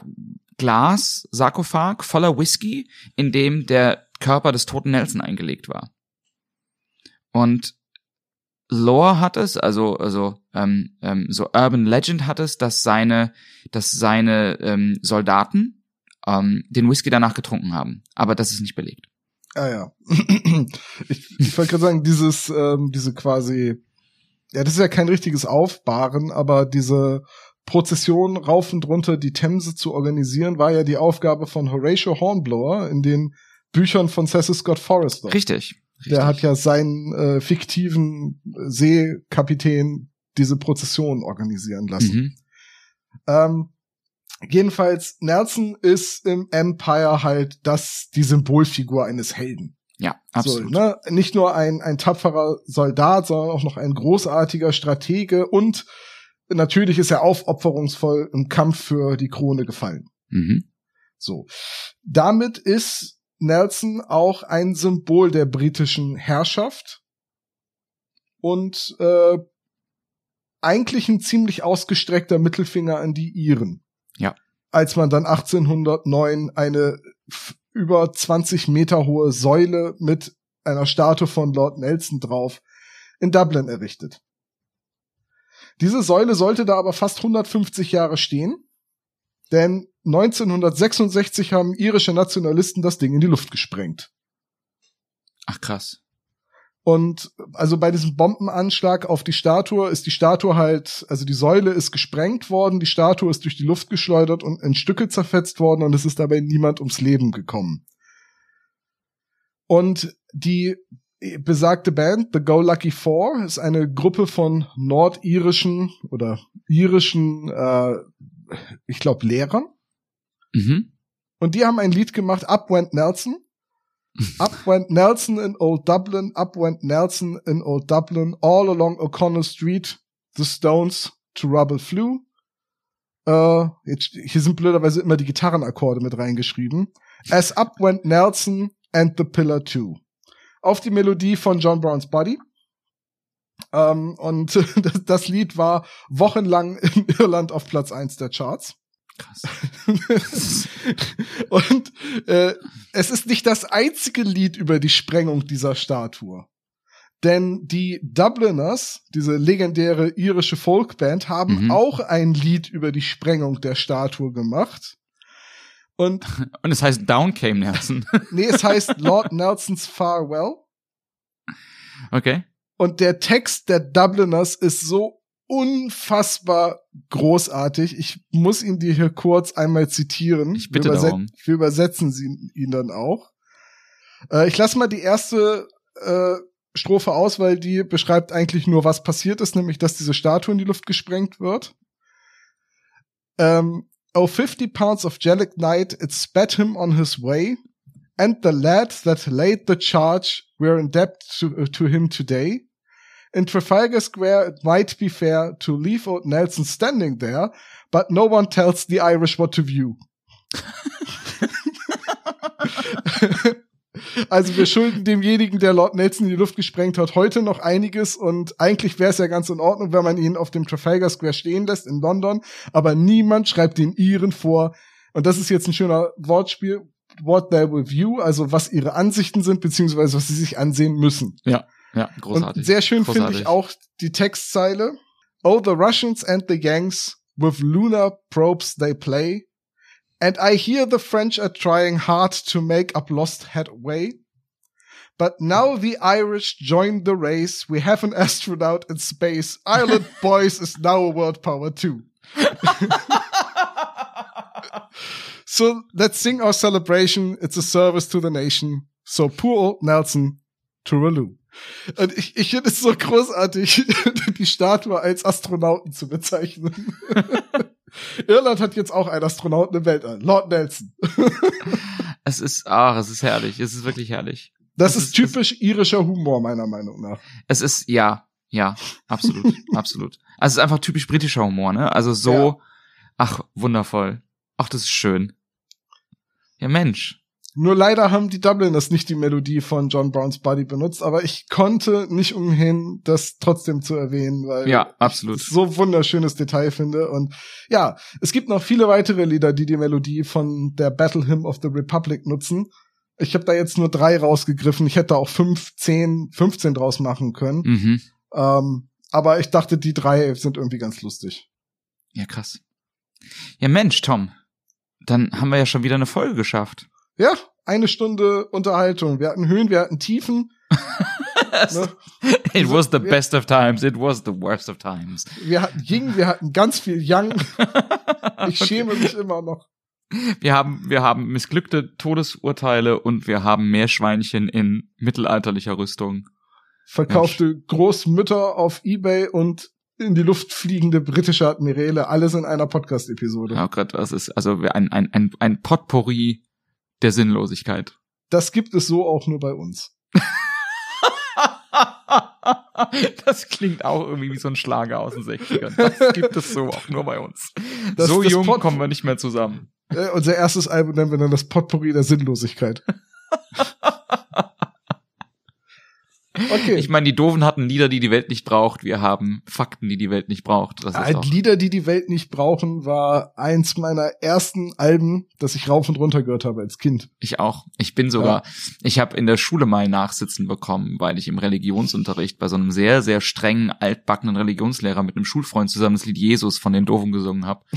Glas Sarkophag voller Whisky, in dem der Körper des toten Nelson eingelegt war. Und Lore hat es, also also ähm, ähm, so Urban Legend hat es, dass seine dass seine ähm, Soldaten ähm, den Whisky danach getrunken haben. Aber das ist nicht belegt. Ah ja. ich ich wollte gerade sagen, dieses, ähm, diese quasi, ja, das ist ja kein richtiges Aufbahren, aber diese Prozession rauf und runter die Themse zu organisieren, war ja die Aufgabe von Horatio Hornblower in den Büchern von Cecil Scott Forrester. Richtig. richtig. Der hat ja seinen äh, fiktiven Seekapitän diese Prozession organisieren lassen. Mhm. Ähm, jedenfalls, Nelson ist im Empire halt das, die Symbolfigur eines Helden. Ja, absolut. So, ne? Nicht nur ein, ein tapferer Soldat, sondern auch noch ein großartiger Stratege und natürlich ist er aufopferungsvoll im Kampf für die Krone gefallen. Mhm. So. Damit ist Nelson auch ein Symbol der britischen Herrschaft und äh, eigentlich ein ziemlich ausgestreckter Mittelfinger an die Iren. Ja. Als man dann 1809 eine über 20 Meter hohe Säule mit einer Statue von Lord Nelson drauf in Dublin errichtet. Diese Säule sollte da aber fast 150 Jahre stehen, denn 1966 haben irische Nationalisten das Ding in die Luft gesprengt. Ach krass. Und also bei diesem Bombenanschlag auf die Statue ist die Statue halt, also die Säule ist gesprengt worden, die Statue ist durch die Luft geschleudert und in Stücke zerfetzt worden und es ist dabei niemand ums Leben gekommen. Und die besagte Band, The Go Lucky Four, ist eine Gruppe von nordirischen oder irischen, äh, ich glaube, Lehrern. Mhm. Und die haben ein Lied gemacht, Up Went Nelson. Up went Nelson in Old Dublin, up went Nelson in Old Dublin, all along O'Connell Street, the stones to rubble flew. Äh, jetzt, hier sind blöderweise immer die Gitarrenakkorde mit reingeschrieben. As up went Nelson and the pillar too. Auf die Melodie von John Brown's Body. Ähm, und das, das Lied war wochenlang in Irland auf Platz eins der Charts. Krass. Und äh, es ist nicht das einzige Lied über die Sprengung dieser Statue. Denn die Dubliners, diese legendäre irische Folkband, haben Mhm. auch ein Lied über die Sprengung der Statue gemacht. Und Und es heißt Down came Nelson. nee, es heißt Lord Nelson's Farewell. Okay. Und der Text der Dubliners ist so unfassbar großartig. Ich muss ihn dir hier kurz einmal zitieren. Ich bitte wir, darum. wir übersetzen sie, ihn dann auch. Äh, ich lasse mal die erste äh, Strophe aus, weil die beschreibt eigentlich nur, was passiert ist, nämlich, dass diese Statue in die Luft gesprengt wird. Ähm, oh, 50 pounds of gelignite, it spat him on his way. And the lad that laid the charge, we're in debt to, to him today. In Trafalgar Square, it might be fair to leave old Nelson standing there, but no one tells the Irish what to view. also wir schulden demjenigen, der Lord Nelson in die Luft gesprengt hat, heute noch einiges und eigentlich wäre es ja ganz in Ordnung, wenn man ihn auf dem Trafalgar Square stehen lässt in London, aber niemand schreibt den Iren vor. Und das ist jetzt ein schöner Wortspiel. What they will view, also was ihre Ansichten sind, beziehungsweise was sie sich ansehen müssen. Ja, großartig. Und sehr schön finde ich auch die Textzeile. Oh, the Russians and the Yanks with lunar probes they play. And I hear the French are trying hard to make up lost headway. But now the Irish join the race. We have an astronaut in space. Ireland boys is now a world power too. So let's sing our celebration. It's a service to the nation. So poor old Nelson, Tooraloo. Und ich, ich finde es so großartig, die Statue als Astronauten zu bezeichnen. Irland hat jetzt auch einen Astronauten im Weltall, Lord Nelson. es ist, ach, es ist herrlich. Es ist wirklich herrlich. Das, das ist, ist typisch das, irischer Humor, meiner Meinung nach. Es ist, ja, ja, absolut, absolut. Also es ist einfach typisch britischer Humor, ne? Also so, ja. ach, wundervoll. Ach, das ist schön. Ja, Mensch. Nur leider haben die Dubliners nicht die Melodie von John Browns Body benutzt, aber ich konnte nicht umhin, das trotzdem zu erwähnen, weil ja, absolut. ich so wunderschönes Detail finde. Und ja, es gibt noch viele weitere Lieder, die die Melodie von der Battle Hymn of the Republic nutzen. Ich habe da jetzt nur drei rausgegriffen. Ich hätte auch fünf, zehn, 15 draus machen können. Mhm. Ähm, aber ich dachte, die drei sind irgendwie ganz lustig. Ja, krass. Ja, Mensch, Tom. Dann haben wir ja schon wieder eine Folge geschafft. Ja, eine Stunde Unterhaltung. Wir hatten Höhen, wir hatten Tiefen. ne? It was the best of times, it was the worst of times. Wir hatten Ying, wir hatten ganz viel Yang. Ich schäme mich immer noch. Wir haben, wir haben missglückte Todesurteile und wir haben Meerschweinchen in mittelalterlicher Rüstung. Verkaufte Mensch. Großmütter auf Ebay und in die Luft fliegende britische Admirale, alles in einer Podcast-Episode. Ja, Gott, das ist also ein, ein, ein, ein Potpourri der Sinnlosigkeit. Das gibt es so auch nur bei uns. das klingt auch irgendwie wie so ein Schlager aus den 60ern. Das gibt es so auch nur bei uns. Das, so das jung Pot kommen wir nicht mehr zusammen. Äh, unser erstes Album nennen wir dann das Potpourri der Sinnlosigkeit. Okay. Ich meine, die Doofen hatten Lieder, die die Welt nicht braucht. Wir haben Fakten, die die Welt nicht braucht. Das ist Lieder, die die Welt nicht brauchen, war eins meiner ersten Alben, das ich rauf und runter gehört habe als Kind. Ich auch. Ich bin sogar, ja. ich habe in der Schule mal Nachsitzen bekommen, weil ich im Religionsunterricht bei so einem sehr, sehr strengen, altbackenen Religionslehrer mit einem Schulfreund zusammen das Lied Jesus von den Doofen gesungen habe.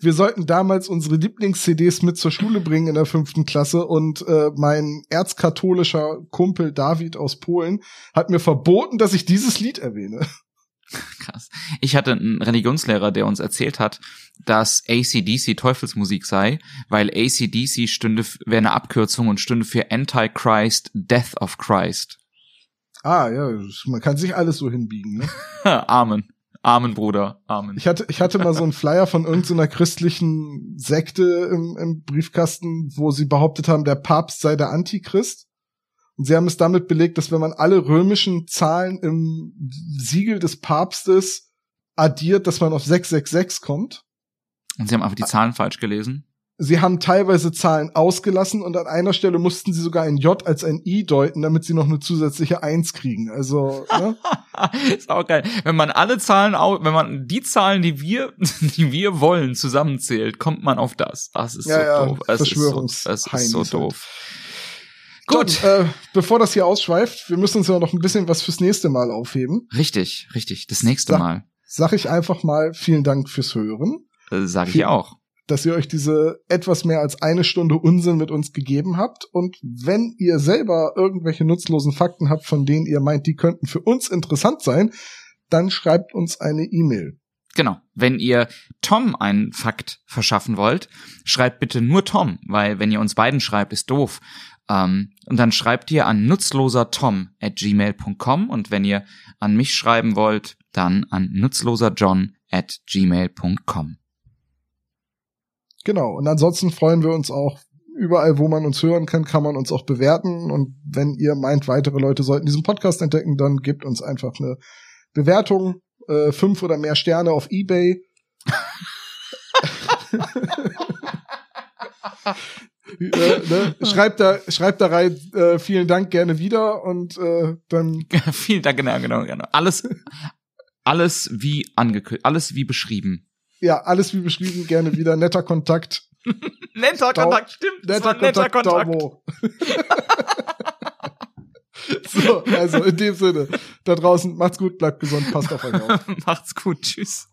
Wir sollten damals unsere Lieblings-CDs mit zur Schule bringen in der fünften Klasse und äh, mein erzkatholischer Kumpel David aus Polen hat mir verboten, dass ich dieses Lied erwähne. Krass. Ich hatte einen Religionslehrer, der uns erzählt hat, dass ACDC Teufelsmusik sei, weil ACDC stünde, wäre eine Abkürzung und stünde für Antichrist, Death of Christ. Ah, ja, man kann sich alles so hinbiegen, ne? Amen. Amen, Bruder. Amen. Ich hatte, ich hatte mal so einen Flyer von irgendeiner christlichen Sekte im, im Briefkasten, wo sie behauptet haben, der Papst sei der Antichrist. Und sie haben es damit belegt, dass wenn man alle römischen Zahlen im Siegel des Papstes addiert, dass man auf 666 kommt. Und sie haben einfach die Zahlen falsch gelesen. Sie haben teilweise Zahlen ausgelassen und an einer Stelle mussten sie sogar ein J als ein I deuten, damit sie noch eine zusätzliche Eins kriegen. Also, ne? ist auch geil. Wenn man alle Zahlen, wenn man die Zahlen, die wir, die wir wollen, zusammenzählt, kommt man auf das. Das ist ja, so ja, doof. Es ist so, es ist so doof. Gut, äh, bevor das hier ausschweift, wir müssen uns ja noch ein bisschen was fürs nächste Mal aufheben. Richtig, richtig, das nächste Sa Mal. Sag ich einfach mal vielen Dank fürs Hören. Äh, sag ich auch. Dass ihr euch diese etwas mehr als eine Stunde Unsinn mit uns gegeben habt. Und wenn ihr selber irgendwelche nutzlosen Fakten habt, von denen ihr meint, die könnten für uns interessant sein, dann schreibt uns eine E-Mail. Genau. Wenn ihr Tom einen Fakt verschaffen wollt, schreibt bitte nur Tom, weil wenn ihr uns beiden schreibt, ist doof. Ähm, und dann schreibt ihr an nutzlosertom at gmail.com und wenn ihr an mich schreiben wollt, dann an nutzloserjohn at gmail.com. Genau. Und ansonsten freuen wir uns auch überall, wo man uns hören kann, kann man uns auch bewerten. Und wenn ihr meint, weitere Leute sollten diesen Podcast entdecken, dann gebt uns einfach eine Bewertung, äh, fünf oder mehr Sterne auf eBay. äh, ne? schreibt da, schreibt da rein, äh, vielen Dank gerne wieder und äh, dann. vielen Dank, genau, genau, genau. Alles, alles wie angekündigt, alles wie beschrieben. Ja, alles wie beschrieben, gerne wieder. Netter Kontakt. netter Kontakt, stimmt. Netter Kontakt, netter Kontakt. So, also in dem Sinne, da draußen, macht's gut, bleibt gesund, passt auf euch auf. macht's gut, tschüss.